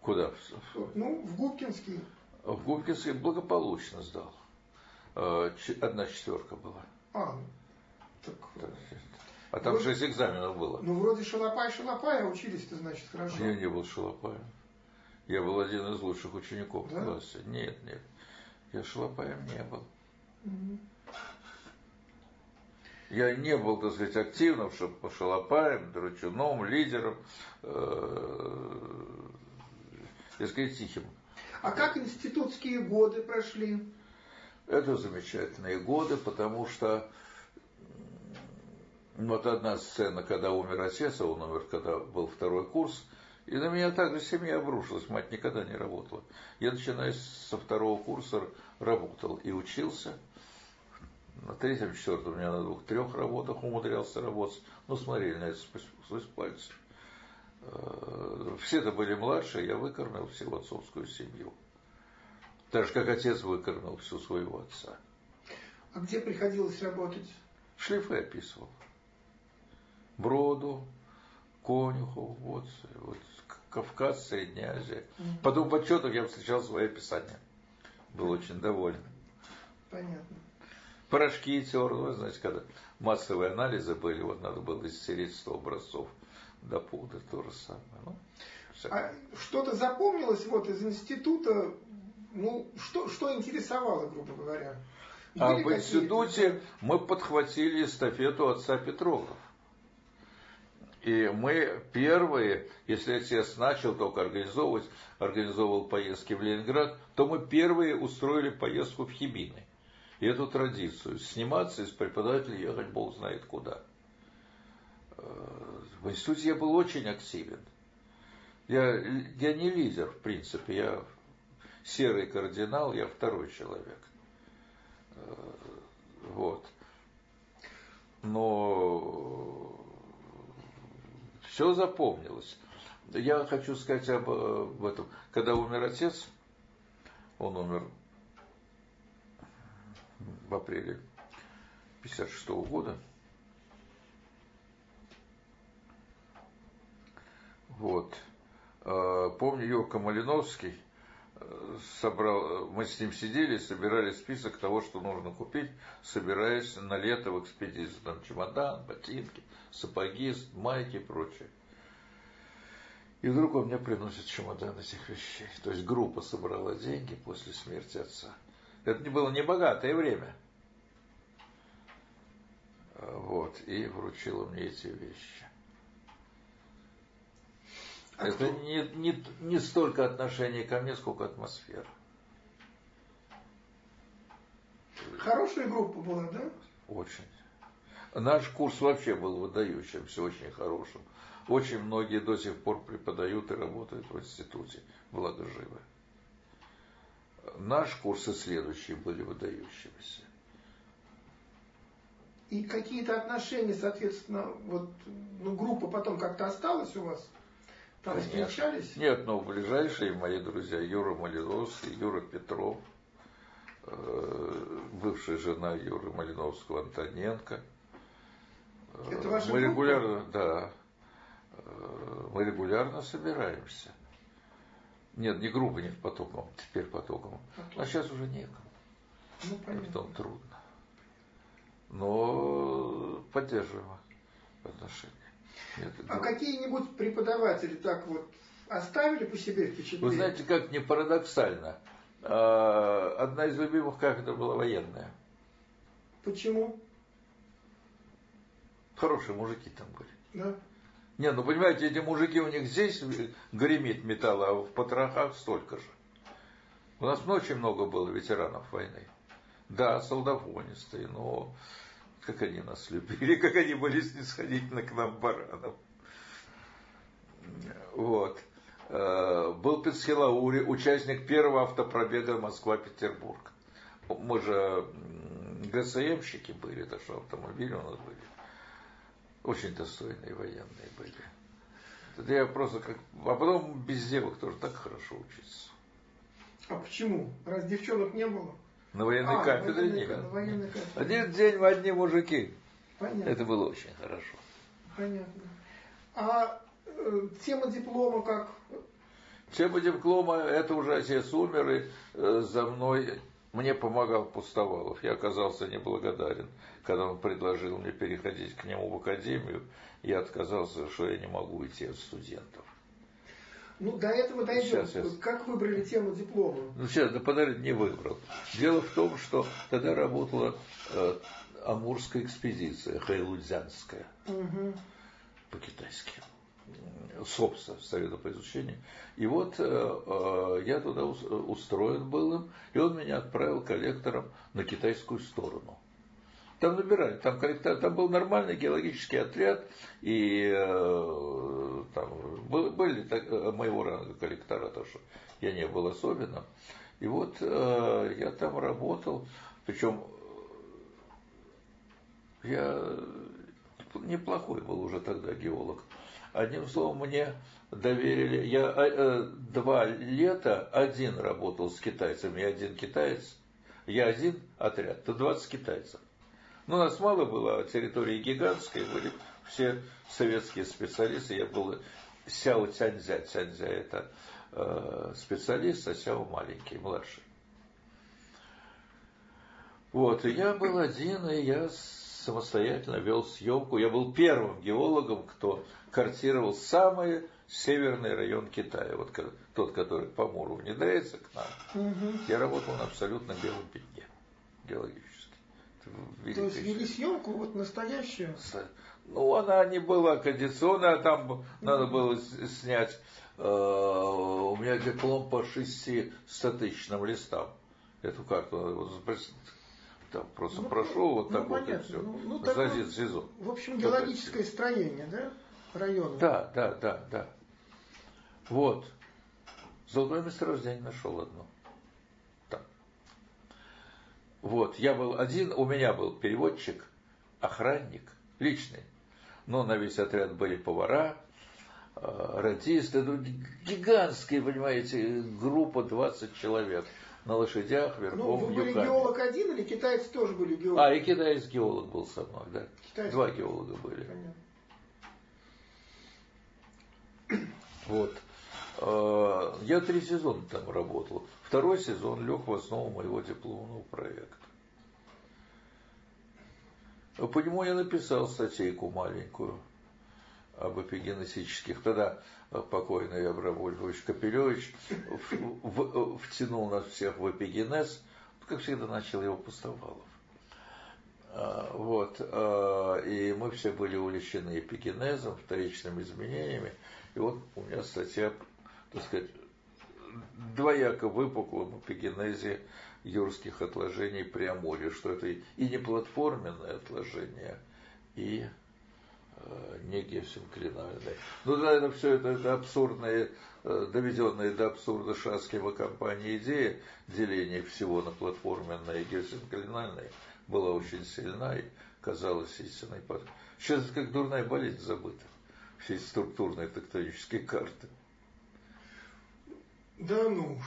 Куда? Ну, в Губкинский. В Губкинский благополучно сдал. Э, одна четверка была. А, так... А там вроде, шесть экзаменов было. Ну, вроде Шалопай, Шалопай, а учились-то, значит, хорошо. Я не был Шалопаем. Я был один из лучших учеников да? в классе. Нет, нет. Я Шалопаем не был. Угу. Я не был, так сказать, активным, чтобы шалопаем, драчуном, лидером, э, я сказать, тихим. А как институтские годы прошли? Это замечательные годы, потому что вот одна сцена, когда умер отец, а он умер, когда был второй курс, и на меня также семья обрушилась, мать никогда не работала. Я, начиная со второго курса, работал и учился. На третьем, четвертом у меня на двух-трех работах умудрялся работать. Ну, смотрели на это сквозь пальцы. Э, все это были младшие, я выкормил всю отцовскую семью. Так же, как отец выкормил всю своего отца. А где приходилось работать? Шлифы описывал. Броду, Конюху, вот, вот Кавказ, Средняя Азия. Потом в отчетах я встречал свои описания. Был очень доволен. Понятно. Порошки тер, вы знаете, когда массовые анализы были, вот надо было исцелить 100 образцов до пуда, то же самое. Ну, а что-то запомнилось вот из института ну, что, что интересовало, грубо говоря? А в институте мы подхватили эстафету отца Петрограф. И мы первые, если отец начал только организовывать, организовывал поездки в Ленинград, то мы первые устроили поездку в Хибины. И эту традицию, сниматься из преподавателя, ехать бог знает куда. Э, в институте я был очень активен. Я, я не лидер, в принципе, я серый кардинал, я второй человек. Э, вот. Но все запомнилось. Я хочу сказать об, об этом. Когда умер отец, он умер в апреле 56 -го года. Вот. Э, помню, Йока Малиновский собрал, мы с ним сидели, собирали список того, что нужно купить, собираясь на лето в экспедицию. Там чемодан, ботинки, сапоги, майки и прочее. И вдруг он мне приносит чемодан этих вещей. То есть группа собрала деньги после смерти отца. Это не было небогатое время. Вот, и вручила мне эти вещи. А это не, не, не столько отношение ко мне, сколько атмосфера. Хорошая группа была, да? Очень. Наш курс вообще был выдающимся, очень хорошим. Очень многие до сих пор преподают и работают в институте, благо живы. Наш курс и следующие были выдающимися. И какие-то отношения, соответственно, вот, ну, группа потом как-то осталась у вас? Там встречались? Нет, но ближайшие мои друзья Юра Малиновский, Юра Петров, э, бывшая жена Юры Малиновского Антоненко. Это ваша Мы регулярно, да, э, мы регулярно собираемся. Нет, не группа, нет потоком, теперь потоком. Поток. А сейчас уже некому. Ну, понятно. Потом трудно. Но поддерживаем отношения. А какие-нибудь преподаватели так вот оставили по себе впечатление? Вы знаете, как не парадоксально. А, одна из любимых кафедр была военная. Почему? Хорошие мужики там были. Да. Не, ну понимаете, эти мужики у них здесь гремит металл, а в потрохах столько же. У нас очень много было ветеранов войны. Да, солдафонистые, но как они нас любили, как они были снисходительны к нам, баранам. Вот. Э, был Пецхилаури, участник первого автопробега Москва-Петербург. Мы же ГСМщики были, так что автомобили у нас были. Очень достойные военные были. Это я просто как... А потом без девок тоже так хорошо учиться. А почему? Раз девчонок не было? На военной а, кафедре нет. На военной кафедре. Один день в одни мужики. Понятно. Это было очень хорошо. Понятно. А э, тема диплома как? Тема диплома, это уже отец умер, и э, за мной мне помогал Пустовалов. Я оказался неблагодарен, когда он предложил мне переходить к нему в академию. Я отказался, что я не могу идти от студентов. Ну, до этого дойдем. Сейчас, сейчас. Как выбрали тему диплома? Ну, сейчас, да подожди, не выбрал. Дело в том, что тогда работала э, Амурская экспедиция, Хайлудзянская, угу. по-китайски. СОПСа, Совета по изучению. И вот э, э, я туда устроен был им, и он меня отправил коллектором на китайскую сторону. Там набирали, там, коллектор, там был нормальный геологический отряд, и э, там были так, э, моего ранга коллектора, то что я не был особенным. И вот э, я там работал, причем я неплохой был уже тогда геолог. Одним словом, мне доверили, я э, э два лета один работал с китайцами, один китаец, я один отряд, то 20 китайцев. Ну, у нас мало было, а территория гигантская, были все советские специалисты. Я был Сяо Цяньзя. Цяньзя это э, специалист, а Сяо маленький, младший. Вот, и я был один, и я самостоятельно вел съемку. Я был первым геологом, кто картировал самый северный район Китая. Вот тот, который по Муру внедряется к нам. Угу. Я работал на абсолютно белом пятне геологическом. То есть вели съемку вот настоящую? Ну, она не была кондиционная, а там надо было снять. Э, у меня диплом по шести статичным листам. Эту карту там просто ну, прошел вот ну, так понятно. вот и все. Ну, ну, За один сезон. В общем, геологическое строение, да? Района. Да, да, да, да. Вот. Золотое месторождение нашел одно. Вот, я был один, у меня был переводчик, охранник, личный. Но на весь отряд были повара, э, радисты, ну, гигантская, понимаете, группа 20 человек на лошадях, верхом, Ну, вы были геолог один или китайцы тоже были геологи? А, и китаец геолог был со мной, да. Китайцы. Два геолога были. Понятно. Вот. Э, я три сезона там работал. Второй сезон лег в основу моего дипломного проекта. По нему я написал статейку маленькую об эпигенетических. Тогда покойный Абрам Ольгович Капелевич втянул нас всех в эпигенез, как всегда начал его Пустовалов. А, вот, а, и мы все были увлечены эпигенезом, вторичными изменениями. И вот у меня статья, так сказать, двояко выпуклом эпигенезе юрских отложений Преамурья, что это и не платформенное отложение, и э, не геосинклинальное. Ну да, это все это, это абсурдные, э, доведенные до абсурда Шаскива компании идея деления всего на платформенное и геосинклинальное была очень сильна и казалась истинной. Сейчас это как дурная болезнь забыта. Все эти структурные тектонические карты. Да ну.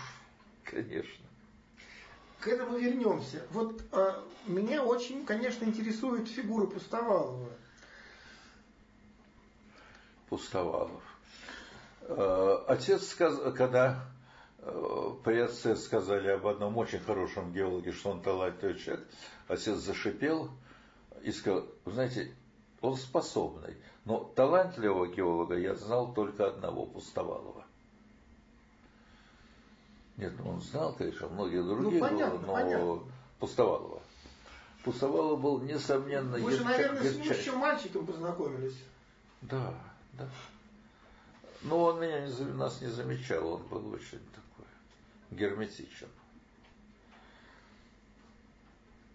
Конечно. К этому вернемся. Вот а, меня очень, конечно, интересует фигура Пустовалова. Пустовалов. А, отец, сказал, когда а, при отце сказали об одном очень хорошем геологе, что он талантливый человек, отец зашипел и сказал, знаете, он способный, но талантливого геолога я знал только одного, Пустовалова. Нет, ну он знал, конечно, многие другие, ну, понятно, но понятно. Пустовалова. Пустовалов был, несомненно, Вы же, наверное, с ним еще мальчиком познакомились. Да, да. Но он меня не, нас не замечал, он был очень такой герметичен.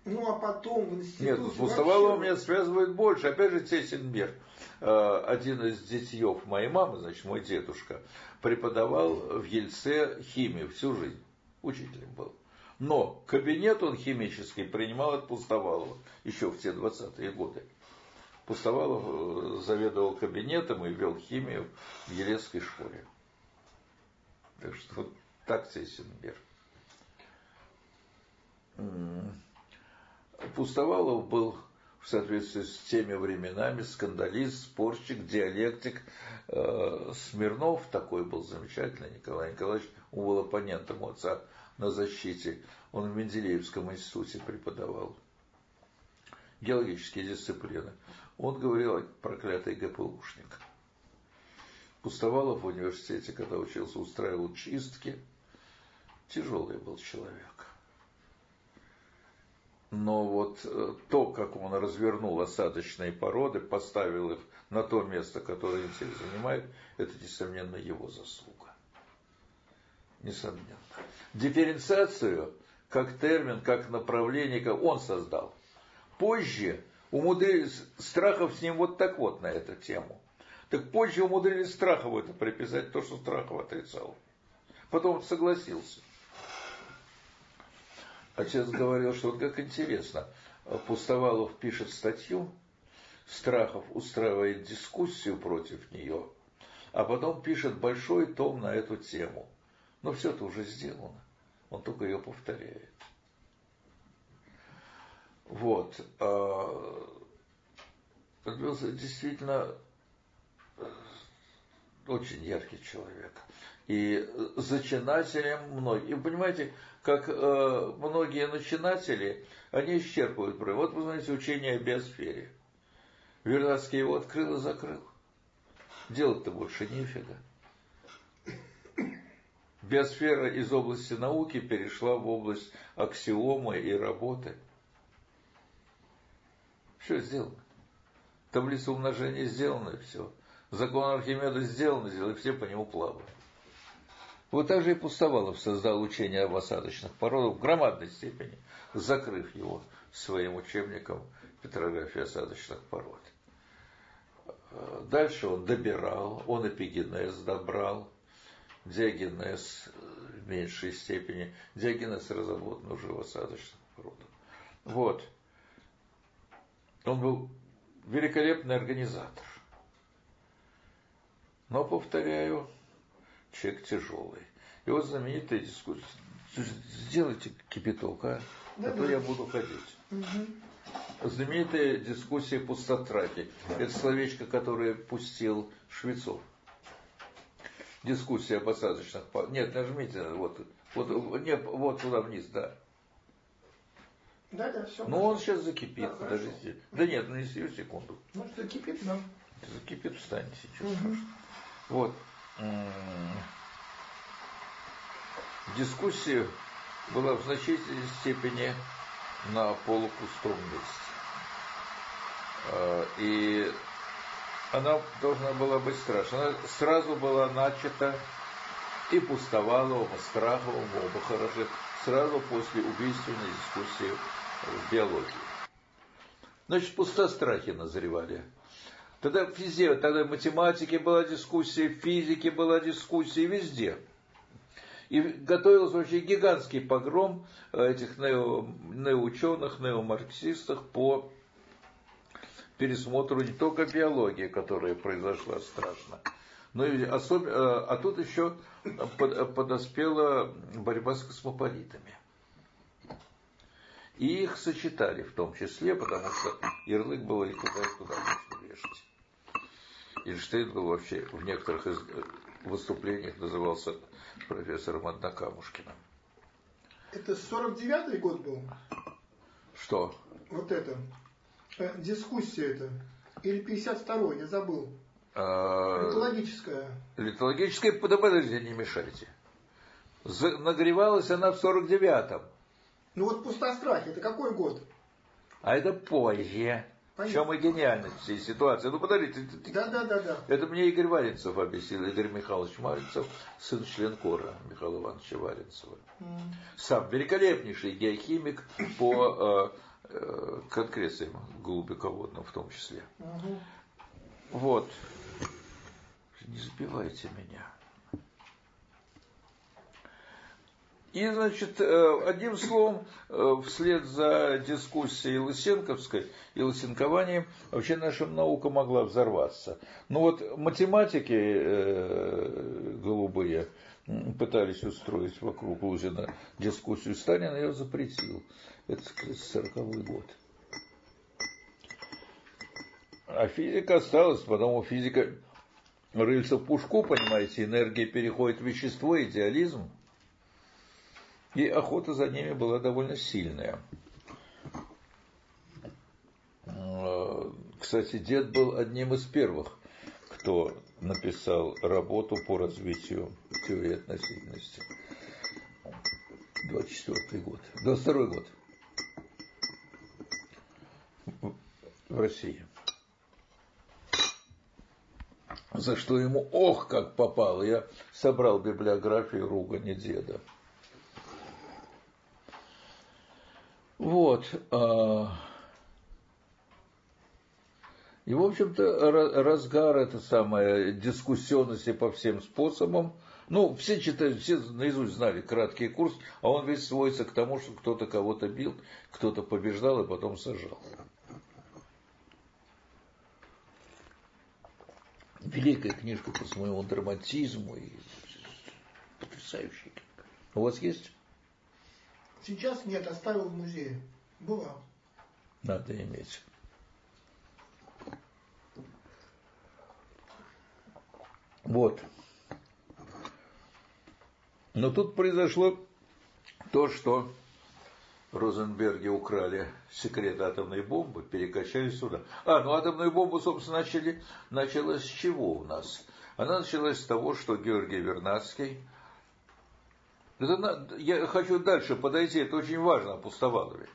Ну, а потом в институте Нет, с Пустоваловым вообще... меня связывает больше. Опять же, Тесенберг, э, один из детьев моей мамы, значит, мой дедушка, преподавал в Ельце химию всю жизнь. Учителем был. Но кабинет он химический принимал от Пустовалова еще в те 20-е годы. Пустовалов э, заведовал кабинетом и вел химию в Елецкой школе. Так что вот так тесен мир. Пустовалов был в соответствии с теми временами скандалист, спорщик, диалектик. Э, Смирнов такой был замечательный, Николай Николаевич, он был оппонентом отца на защите. Он в Менделеевском институте преподавал геологические дисциплины. Он говорил проклятый ГПУшник. Пустовалов в университете, когда учился, устраивал чистки. Тяжелый был человек. Но вот э, то, как он развернул осадочные породы, поставил их на то место, которое им всех занимает, это, несомненно, его заслуга. Несомненно. Дифференциацию, как термин, как направление, как он создал. Позже умудрились Страхов с ним вот так вот на эту тему. Так позже умудрились Страхову это приписать, то, что Страхов отрицал. Потом согласился. Отец говорил, что вот как интересно, Пустовалов пишет статью, Страхов устраивает дискуссию против нее, а потом пишет большой том на эту тему. Но все это уже сделано, он только ее повторяет. Вот. А, действительно очень яркий человек. И зачинателем многих. И понимаете, как э, многие начинатели, они исчерпывают проблему. Вот вы знаете учение о биосфере. Вернадский его открыл и закрыл. Делать-то больше нифига. Биосфера из области науки перешла в область аксиомы и работы. Все сделано. Таблица умножения сделана, и все. Закон Архимеда сделан, и все по нему плавают. Вот так же и Пустовалов создал учение об осадочных породах в громадной степени, закрыв его своим учебником петрографии осадочных пород. Дальше он добирал, он эпигенез добрал, диагенез в меньшей степени. Диагенез разработан уже в осадочных породах. Вот. Он был великолепный организатор. Но, повторяю, человек тяжелый. И вот знаменитая дискуссия. Сделайте кипяток, а? Да, а то я буду ходить. Угу. Знаменитая дискуссия пустотраки. Это словечко, которое пустил Швецов. Дискуссия об осадочных... Нет, нажмите, вот, вот, нет, вот сюда вниз, да. Да, да, все. Ну, он сейчас закипит, да, подождите. Хорошо. Да нет, ну не сию секунду. Ну, закипит, да. Закипит, встанет сейчас. Угу. Вот дискуссия была в значительной степени на полупустом месте. А, и она должна была быть страшна. Она сразу была начата и Пустоваловым, и Страховым, оба хороши, сразу после убийственной дискуссии в биологии. Значит, пустострахи назревали. Тогда везде, тогда в математике была дискуссия, в физике была дискуссия, везде. И готовился вообще гигантский погром этих нео, неоученых, неомарксистов по пересмотру не только биологии, которая произошла страшно, но и особенно, а тут еще подоспела борьба с космополитами. И их сочетали в том числе, потому что ярлык был и туда, и туда можно вешать. Эйнштейн был вообще в некоторых из э, выступлениях назывался профессором Однокамушкиным. Это 49-й год был? Что? Вот это. Э, дискуссия это. Или 52-й, я забыл. А... Литологическая. Литологическая, подождите, не мешайте. Нагревалась она в 49-м. Ну вот пустострахи, это какой год? А это позже. Понятно. В чем и гениальность всей ситуации. Ну, подождите. Да, да, да, да. Это мне Игорь Варенцев объяснил. Игорь Михайлович Варенцев, сын член кора Михаила Ивановича Варенцева. Mm. Сам великолепнейший геохимик по э, э, конкрециям глубоководным в том числе. Mm-hmm. Вот. Не сбивайте меня. И, значит, э, одним словом, э, вслед за дискуссией Лысенковской и лысенкованием, вообще наша наука могла взорваться. Но вот математики э, голубые пытались устроить вокруг Лузина дискуссию. Сталин ее запретил. Это, сороковой год. А физика осталась, потому физика рыльца в пушку, понимаете, энергия переходит в вещество, идеализм. И охота за ними была довольно сильная. А, кстати, дед был одним из первых, кто написал работу по развитию теории относительности. 24 год. 22 год. В России. За что ему ох, как попало. Я собрал библиографию ругани деда. Вот. А, и, в общем-то, разгар это самое дискуссионности по всем способам. Ну, все читают, все наизусть знали краткий курс, а он весь сводится к тому, что кто-то кого-то бил, кто-то побеждал и потом сажал. Великая книжка по своему драматизму и потрясающая. У вас есть? Сейчас нет, оставил в музее. Была. Надо иметь. Вот. Но тут произошло то, что Розенберги украли секрет атомной бомбы, перекачали сюда. А, ну атомную бомбу, собственно, начали, началась с чего у нас? Она началась с того, что Георгий Вернадский – это, я хочу дальше подойти, это очень важно о Пустовалове.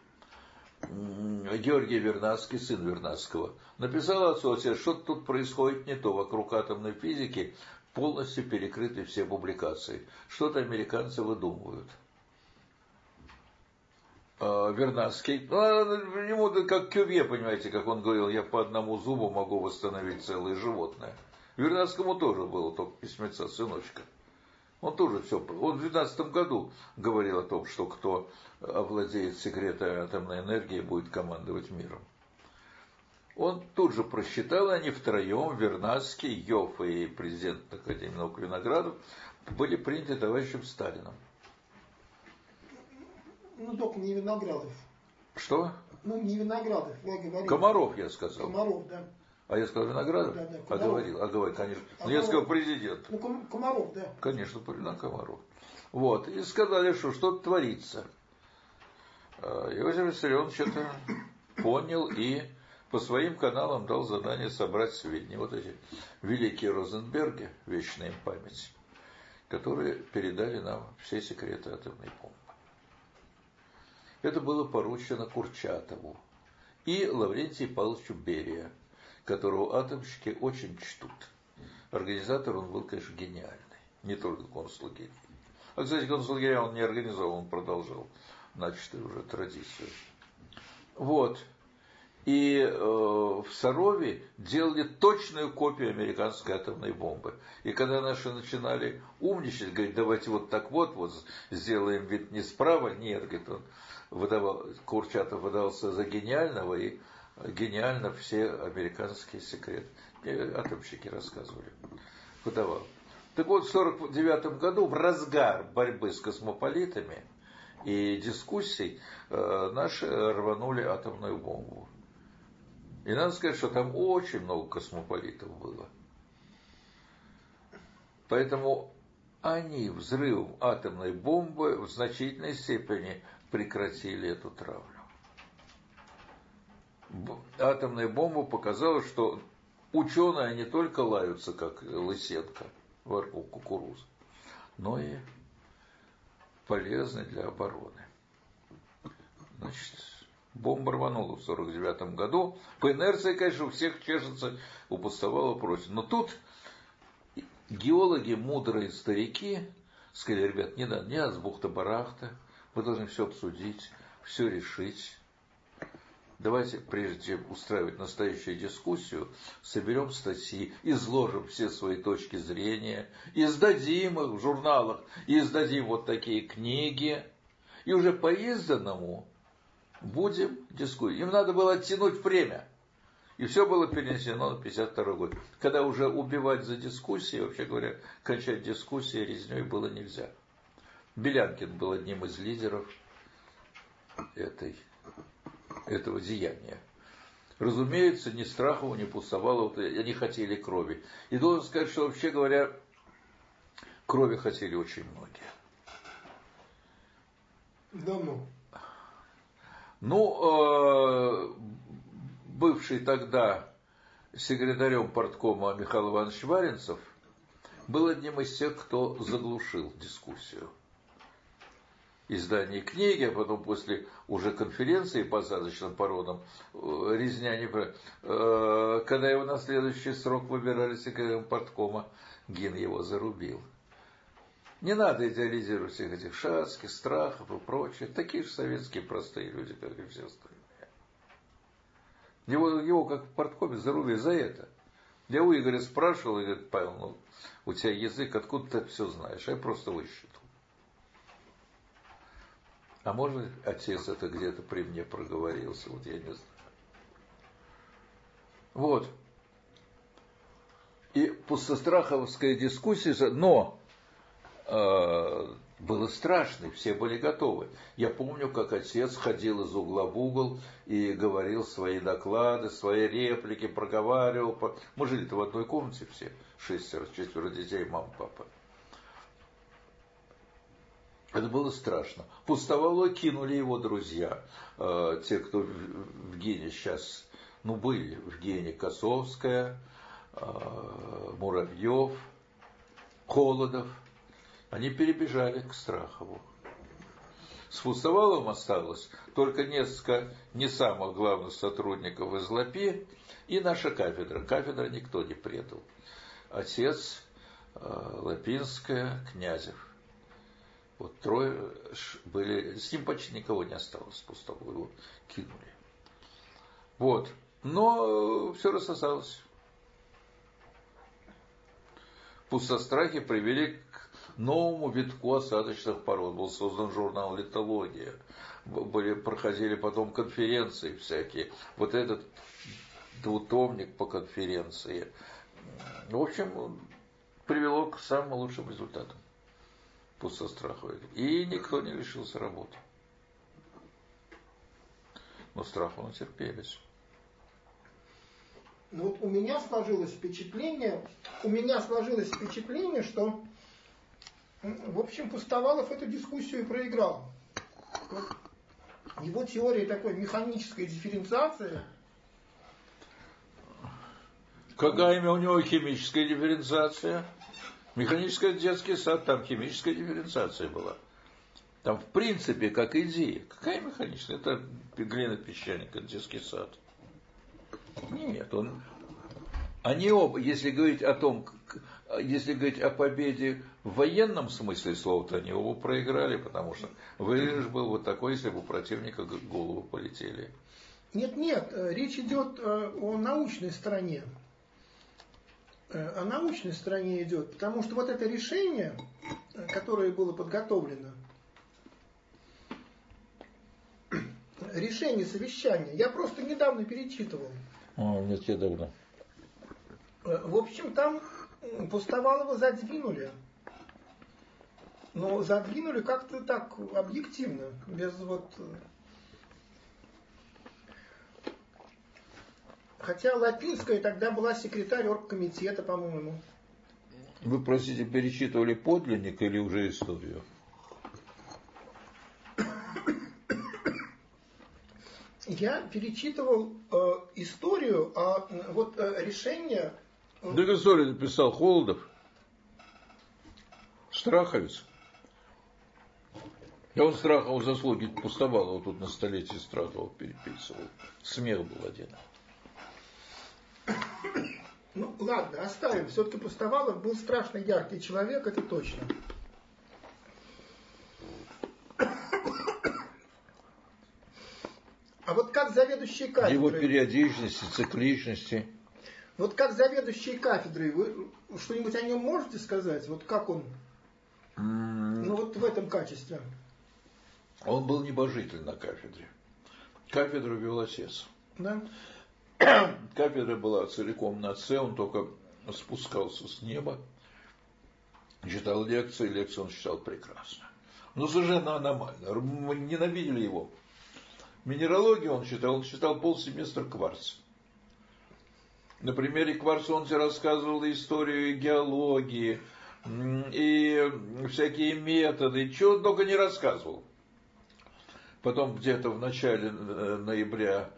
Георгий Вернадский, сын Вернадского, написал отцу, что тут происходит не то, вокруг атомной физики полностью перекрыты все публикации. Что-то американцы выдумывают. А, Вернадский, ну, а, ему как Кювье, понимаете, как он говорил, я по одному зубу могу восстановить целое животное. Вернадскому тоже было только письмеца сыночка. Он тоже все. Он в 2012 году говорил о том, что кто овладеет секретами атомной энергии, будет командовать миром. Он тут же просчитал, они втроем, Вернадский, Йофф и президент Академии наук Виноградов, были приняты товарищем Сталином. Ну, только не Виноградов. Что? Ну, не Виноградов, я говорил. Комаров, я сказал. Комаров, да. А я сказал Виноградов? Да, да. А говорил, а говорил, конечно. А ну, я сказал президент. Ну, Комаров, да. Конечно, на Комаров. Вот. И сказали, что что-то творится. А, Иосиф Виссарионович что-то <coughs> понял и по своим каналам дал задание собрать сведения. Вот эти великие Розенберги, вечная им память, которые передали нам все секреты атомной бомбы. Это было поручено Курчатову и Лаврентию Павловичу Берия – которого атомщики очень чтут. Организатор он был, конечно, гениальный. Не только концлагерь. А, кстати, концлагеря он не организовал, он продолжал начатую уже традицию. Вот. И э, в Сарове делали точную копию американской атомной бомбы. И когда наши начинали умничать, говорить, давайте вот так вот, вот сделаем вид не справа, нет, говорит, он выдавал, Курчатов выдался за гениального, и гениально все американские секреты. Атомщики рассказывали. Выдавал. Так вот, в 1949 году, в разгар борьбы с космополитами и дискуссий, э, наши рванули атомную бомбу. И надо сказать, что там очень много космополитов было. Поэтому они взрывом атомной бомбы в значительной степени прекратили эту травлю атомная бомба показала, что ученые не только лаются, как лысетка в арку кукурузы, но и полезны для обороны. Значит, бомба рванула в 49 году. По инерции, конечно, у всех чешется, у пустовала против. Но тут геологи, мудрые старики, сказали, ребят, не надо, не надо с бухта-барахта, мы должны все обсудить, все решить. Давайте, прежде чем устраивать настоящую дискуссию, соберем статьи, изложим все свои точки зрения, издадим их в журналах, издадим вот такие книги, и уже по изданному будем дискутировать. Им надо было оттянуть время. И все было перенесено на 52 год. Когда уже убивать за дискуссии, вообще говоря, кончать дискуссии резней было нельзя. Белянкин был одним из лидеров этой, этого деяния. Разумеется, ни Страхову, ни Пустовалову, они хотели крови. И должен сказать, что вообще говоря, крови хотели очень многие. Давно. Ну, э, бывший тогда секретарем порткома Михаил Иванович Варенцев был одним из тех, кто заглушил дискуссию. Издание книги, а потом после уже конференции по осадочным породам э, резня не... Э, когда его на следующий срок выбирали секретарем порткома, Гин его зарубил. Не надо идеализировать всех этих шацких, страхов и прочее. Такие же советские простые люди, как и все остальные. Его, его как в порткоме зарубили за это. Я у Игоря спрашивал, и говорит, Павел, ну, у тебя язык, откуда ты все знаешь? Я просто высчитал. А может, отец это где-то при мне проговорился, вот я не знаю. Вот. И пустостраховская дискуссия, но Э, было страшно, все были готовы. Я помню, как отец ходил из угла в угол и говорил свои доклады, свои реплики, проговаривал. Мы жили-то в одной комнате все, шестеро, четверо детей, мама, папа. Это было страшно. Пустовало кинули его друзья, э, те, кто в Гене сейчас, ну, были в Гене Косовская, э, Муравьев, Холодов – они перебежали к Страхову. С Фустоваловым осталось только несколько не самых главных сотрудников из ЛАПИ и наша кафедра. Кафедра никто не предал. Отец, э, Лапинская, Князев. Вот трое были, с ним почти никого не осталось, Пустового его кинули. Вот. Но все рассосалось. Пустострахи привели новому витку осадочных пород. Был создан журнал «Литология». Были, проходили потом конференции всякие. Вот этот двутомник по конференции. В общем, привело к самым лучшим результатам пустостраховой. И никто не лишился работы. Но страху натерпелись. Ну вот у меня сложилось впечатление, у меня сложилось впечатление, что в общем, Пустовалов эту дискуссию проиграл. Его теория такой механической дифференциации. Какая имя у него химическая дифференциация? Механическая детский сад, там химическая дифференциация была. Там в принципе, как идея. Какая механическая? Это глина песчаник, детский сад. Нет, он... Они оба, если говорить о том, если говорить о победе в военном смысле слова, то они его проиграли, потому что выигрыш был вот такой, если бы у противника голову полетели. Нет, нет, э, речь идет э, о научной стороне. Э, о научной стороне идет, потому что вот это решение, которое было подготовлено, <clears throat> решение совещания, я просто недавно перечитывал. А, нет, я давно. В общем, там Пустовалова задвинули. Но задвинули как-то так объективно, без вот... хотя Лапинская тогда была секретарь оргкомитета, по-моему. Вы, простите, перечитывали подлинник или уже историю? Я перечитывал э, историю, а вот э, решение да историю написал Холодов, Страховец. Я он Страхову заслуги пустовал, вот тут на столетие Страхова переписывал. Смех был один. Ну, ладно, оставим. Все-таки Пустовалов был страшно яркий человек, это точно. А вот как заведующий кафедрой... Его периодичности, цикличности. Вот как заведующий кафедрой, вы что-нибудь о нем можете сказать? Вот как он? Mm. Ну вот в этом качестве. Он был небожитель на кафедре. Кафедру вел отец. Да. <coughs> Кафедра была целиком на С, он только спускался с неба, читал лекции, лекции он читал прекрасно. Но совершенно аномально. Мы ненавидели его. Минералогию он читал, он читал полсеместра кварц. На примере кварца он тебе рассказывал историю геологии, и всякие методы, чего он только не рассказывал. Потом где-то в начале э, ноября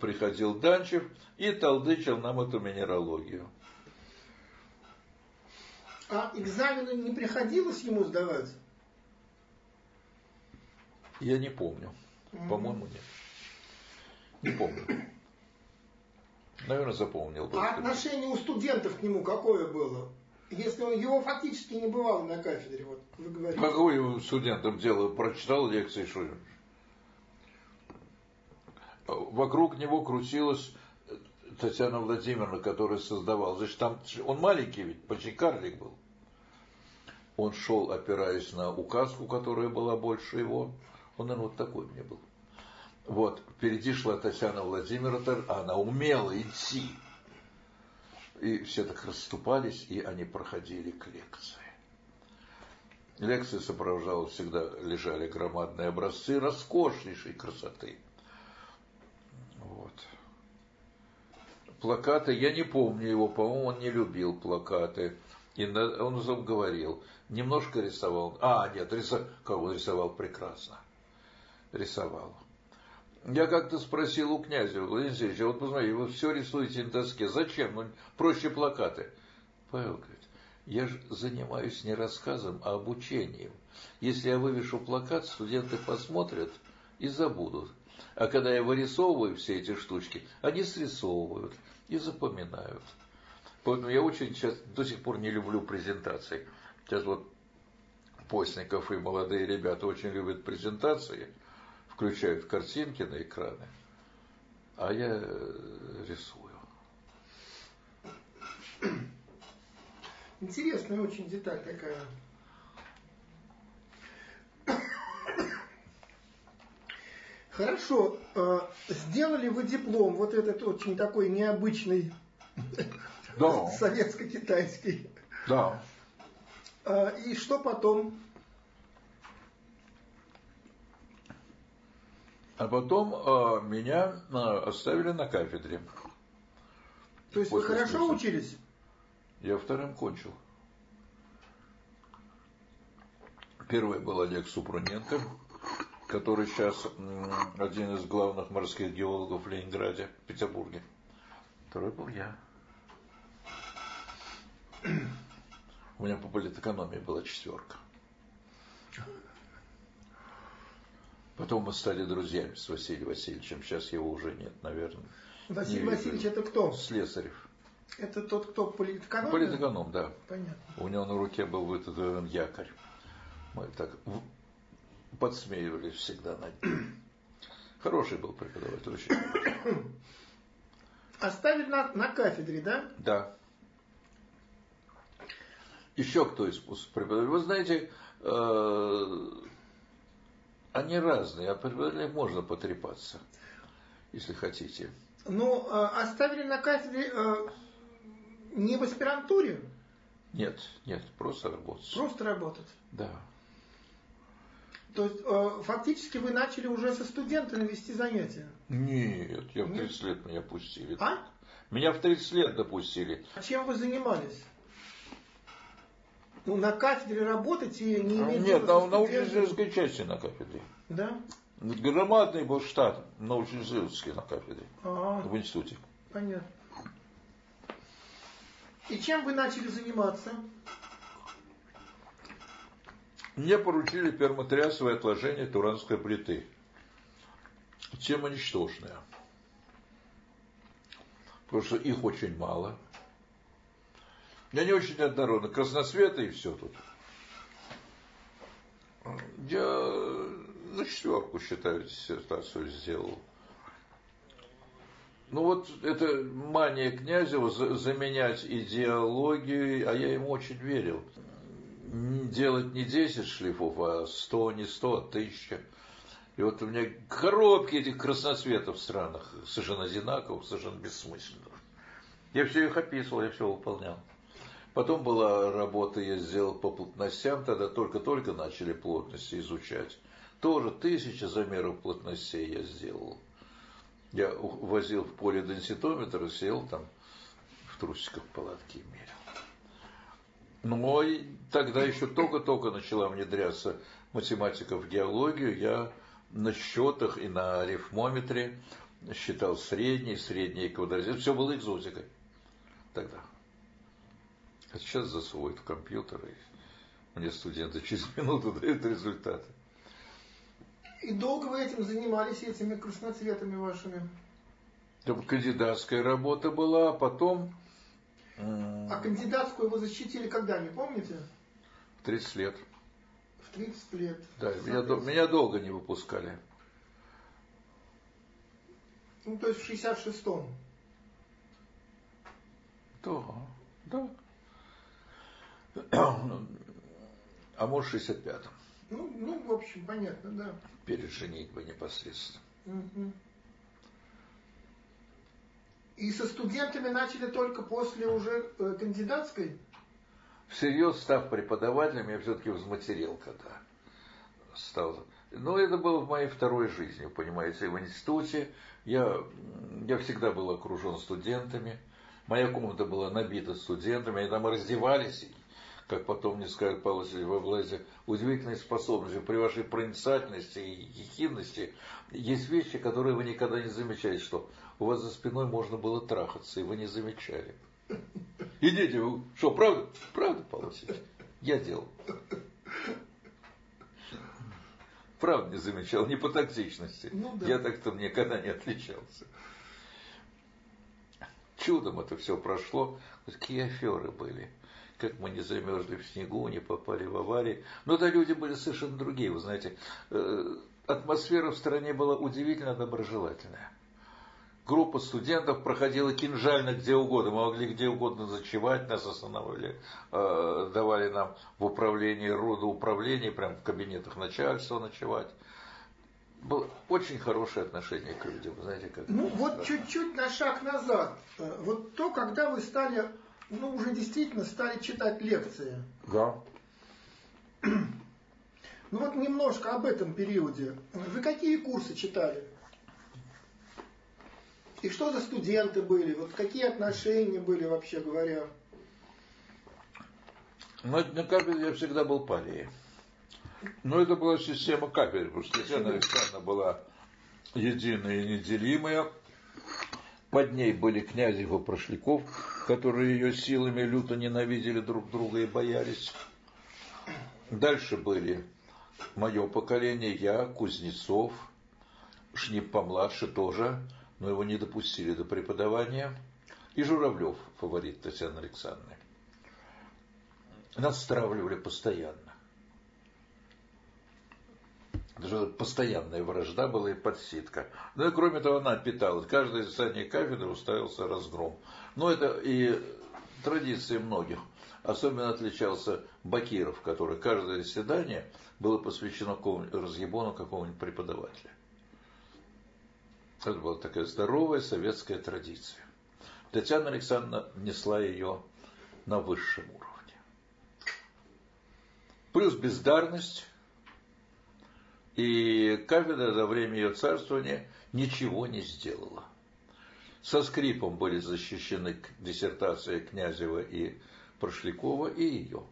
приходил Данчев и толдычил нам эту минералогию. А экзамены не приходилось ему сдавать? Я не помню. Mm-hmm. По-моему, нет. Не помню. Наверное, запомнил. А отношение у студентов к нему какое было? Если он его фактически не бывал на кафедре, вот вы говорите. Какое студентам дело? Прочитал лекции, что Вокруг него крутилась Татьяна Владимировна, которая создавала. Значит, там он маленький ведь, почти карлик был. Он шел, опираясь на указку, которая была больше его. Он, наверное, вот такой мне был. Вот, впереди шла Татьяна Владимировна, а она умела идти. И все так расступались, и они проходили к лекции. Лекции сопровождала всегда, лежали громадные образцы роскошнейшей красоты. Вот. Плакаты, я не помню его, по-моему, он не любил плакаты. И он говорил, немножко рисовал. А, нет, рисовал, как он рисовал прекрасно. Рисовал. Я как-то спросил у князя, Владимир Алексеевич, а вот посмотрите, вы все рисуете на доске, зачем? Ну, проще плакаты. Павел говорит, я же занимаюсь не рассказом, а обучением. Если я вывешу плакат, студенты посмотрят и забудут. А когда я вырисовываю все эти штучки, они срисовывают и запоминают. Поэтому я очень сейчас до сих пор не люблю презентации. Сейчас вот Постников и молодые ребята очень любят презентации – включают картинки на экраны, а я э, рисую. Интересная очень деталь такая. Хорошо, э, сделали вы диплом, вот этот очень такой необычный, да. <laughs> советско-китайский. Да. Э, и что потом? А потом э, меня оставили на кафедре. То есть вы хорошо курса. учились? Я вторым кончил. Первый был Олег Супруненко, который сейчас один из главных морских геологов в Ленинграде, в Петербурге. Второй был я. У меня по политэкономии была четверка. Потом мы стали друзьями с Василием Васильевичем. Сейчас его уже нет, наверное. Василий не Васильевич это кто? Слесарев. Это тот, кто политэконом? Политэконом, да. Понятно. У него на руке был вытатуирован якорь. Мы так подсмеивались всегда над ним. <clears throat> Хороший был преподаватель, очень <coughs> Оставили на, на кафедре, да? Да. Еще кто из преподавателей? Вы знаете, э, они разные, а при можно потрепаться, если хотите. Ну, а, оставили на кафедре а, не в аспирантуре? Нет, нет, просто работать. Просто работать? Да. То есть, а, фактически вы начали уже со студентами вести занятия? Нет, я в 30 лет меня пустили. А? Меня в 30 лет допустили. А чем вы занимались? ну, на кафедре работать и не иметь... Нет, на научно-исследовательской части на кафедре. Да? Громадный был штат научно-исследовательский на кафедре А-а-а. в институте. Понятно. И чем вы начали заниматься? Мне поручили перматриасовое отложение туранской плиты. Тема ничтожная. Потому что их очень мало. Я не очень однородно. Красноцветы и все тут. Я на четверку, считаю, диссертацию сделал. Ну вот это мания Князева заменять идеологию, а я ему очень верил. Делать не 10 шлифов, а 100, не 100, а 1000. И вот у меня коробки этих красноцветов в странах, совершенно одинаковых, совершенно бессмысленных. Я все их описывал, я все выполнял. Потом была работа, я сделал по плотностям, тогда только-только начали плотности изучать. Тоже тысяча замеров плотностей я сделал. Я возил в поле денситометр и сел там в трусиках палатки мерил. Но и тогда еще только-только начала внедряться математика в геологию. Я на счетах и на арифмометре считал средний, средний квадратизм. Все было экзотикой тогда. А сейчас засовывают в компьютер, и мне студенты через минуту дают результаты. И долго вы этим занимались, этими красноцветами вашими? Там кандидатская работа была, а потом... А кандидатскую вы защитили когда, не помните? В 30 лет. В 30 лет. Да, меня, меня долго не выпускали. Ну, то есть в 66-м. Да, да. <clears throat> А может, в 65-м. Ну, ну, в общем, понятно, да. Перед женитьбой непосредственно. Угу. И со студентами начали только после уже э, кандидатской? Всерьез став преподавателем, я все-таки взматерил, когда стал. Но это было в моей второй жизни, понимаете, в институте. Я, я всегда был окружен студентами. Моя комната была набита студентами, они там раздевались, как потом мне скажет Павел Васильевич во власти, удивительной способностью, при вашей проницательности и ехидности есть вещи, которые вы никогда не замечаете, что у вас за спиной можно было трахаться, и вы не замечали. Идите, вы, что, правда? Правда, Павел Васильевич? Я делал. Правда не замечал, не по токсичности. Ну, да. Я так-то никогда не отличался чудом это все прошло. Какие аферы были. Как мы не замерзли в снегу, не попали в аварии. Но да, люди были совершенно другие. Вы знаете, э, атмосфера в стране была удивительно доброжелательная. Группа студентов проходила кинжально где угодно. Мы могли где угодно зачевать, нас останавливали, э, давали нам в управлении, рода управления, прямо в кабинетах начальства ночевать было очень хорошее отношение к людям, знаете, как. Ну вот чуть-чуть на шаг назад. Э, вот то, когда вы стали, ну уже действительно стали читать лекции. Да. Ну вот немножко об этом периоде. Вы какие курсы читали? И что за студенты были? Вот какие отношения были, вообще говоря? Ну, на кафедре я всегда был парией. Но это была система капель, потому что Татьяна Александровна была единая и неделимая. Под ней были князев и прошляков, которые ее силами люто ненавидели друг друга и боялись. Дальше были мое поколение, я, Кузнецов, Шнип помладше тоже, но его не допустили до преподавания. И Журавлев, фаворит Татьяны Александровны. Нас стравливали постоянно. Даже постоянная вражда была и подсидка. Ну и кроме того, она питалась. Каждое заседание кафедры уставился разгром. Но это и традиции многих. Особенно отличался Бакиров, который каждое заседание было посвящено какому-нибудь разъебону какого-нибудь преподавателя. Это была такая здоровая советская традиция. Татьяна Александровна несла ее на высшем уровне. Плюс бездарность, и кафедра за время ее царствования ничего не сделала. Со скрипом были защищены диссертация Князева и Прошлякова и ее.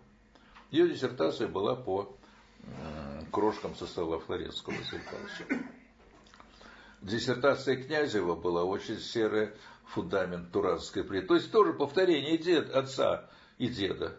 Ее диссертация была по крошкам со стола Флоренского Василия Диссертация Князева была очень серая, фундамент Туранской плиты. То есть тоже повторение дед, отца и деда.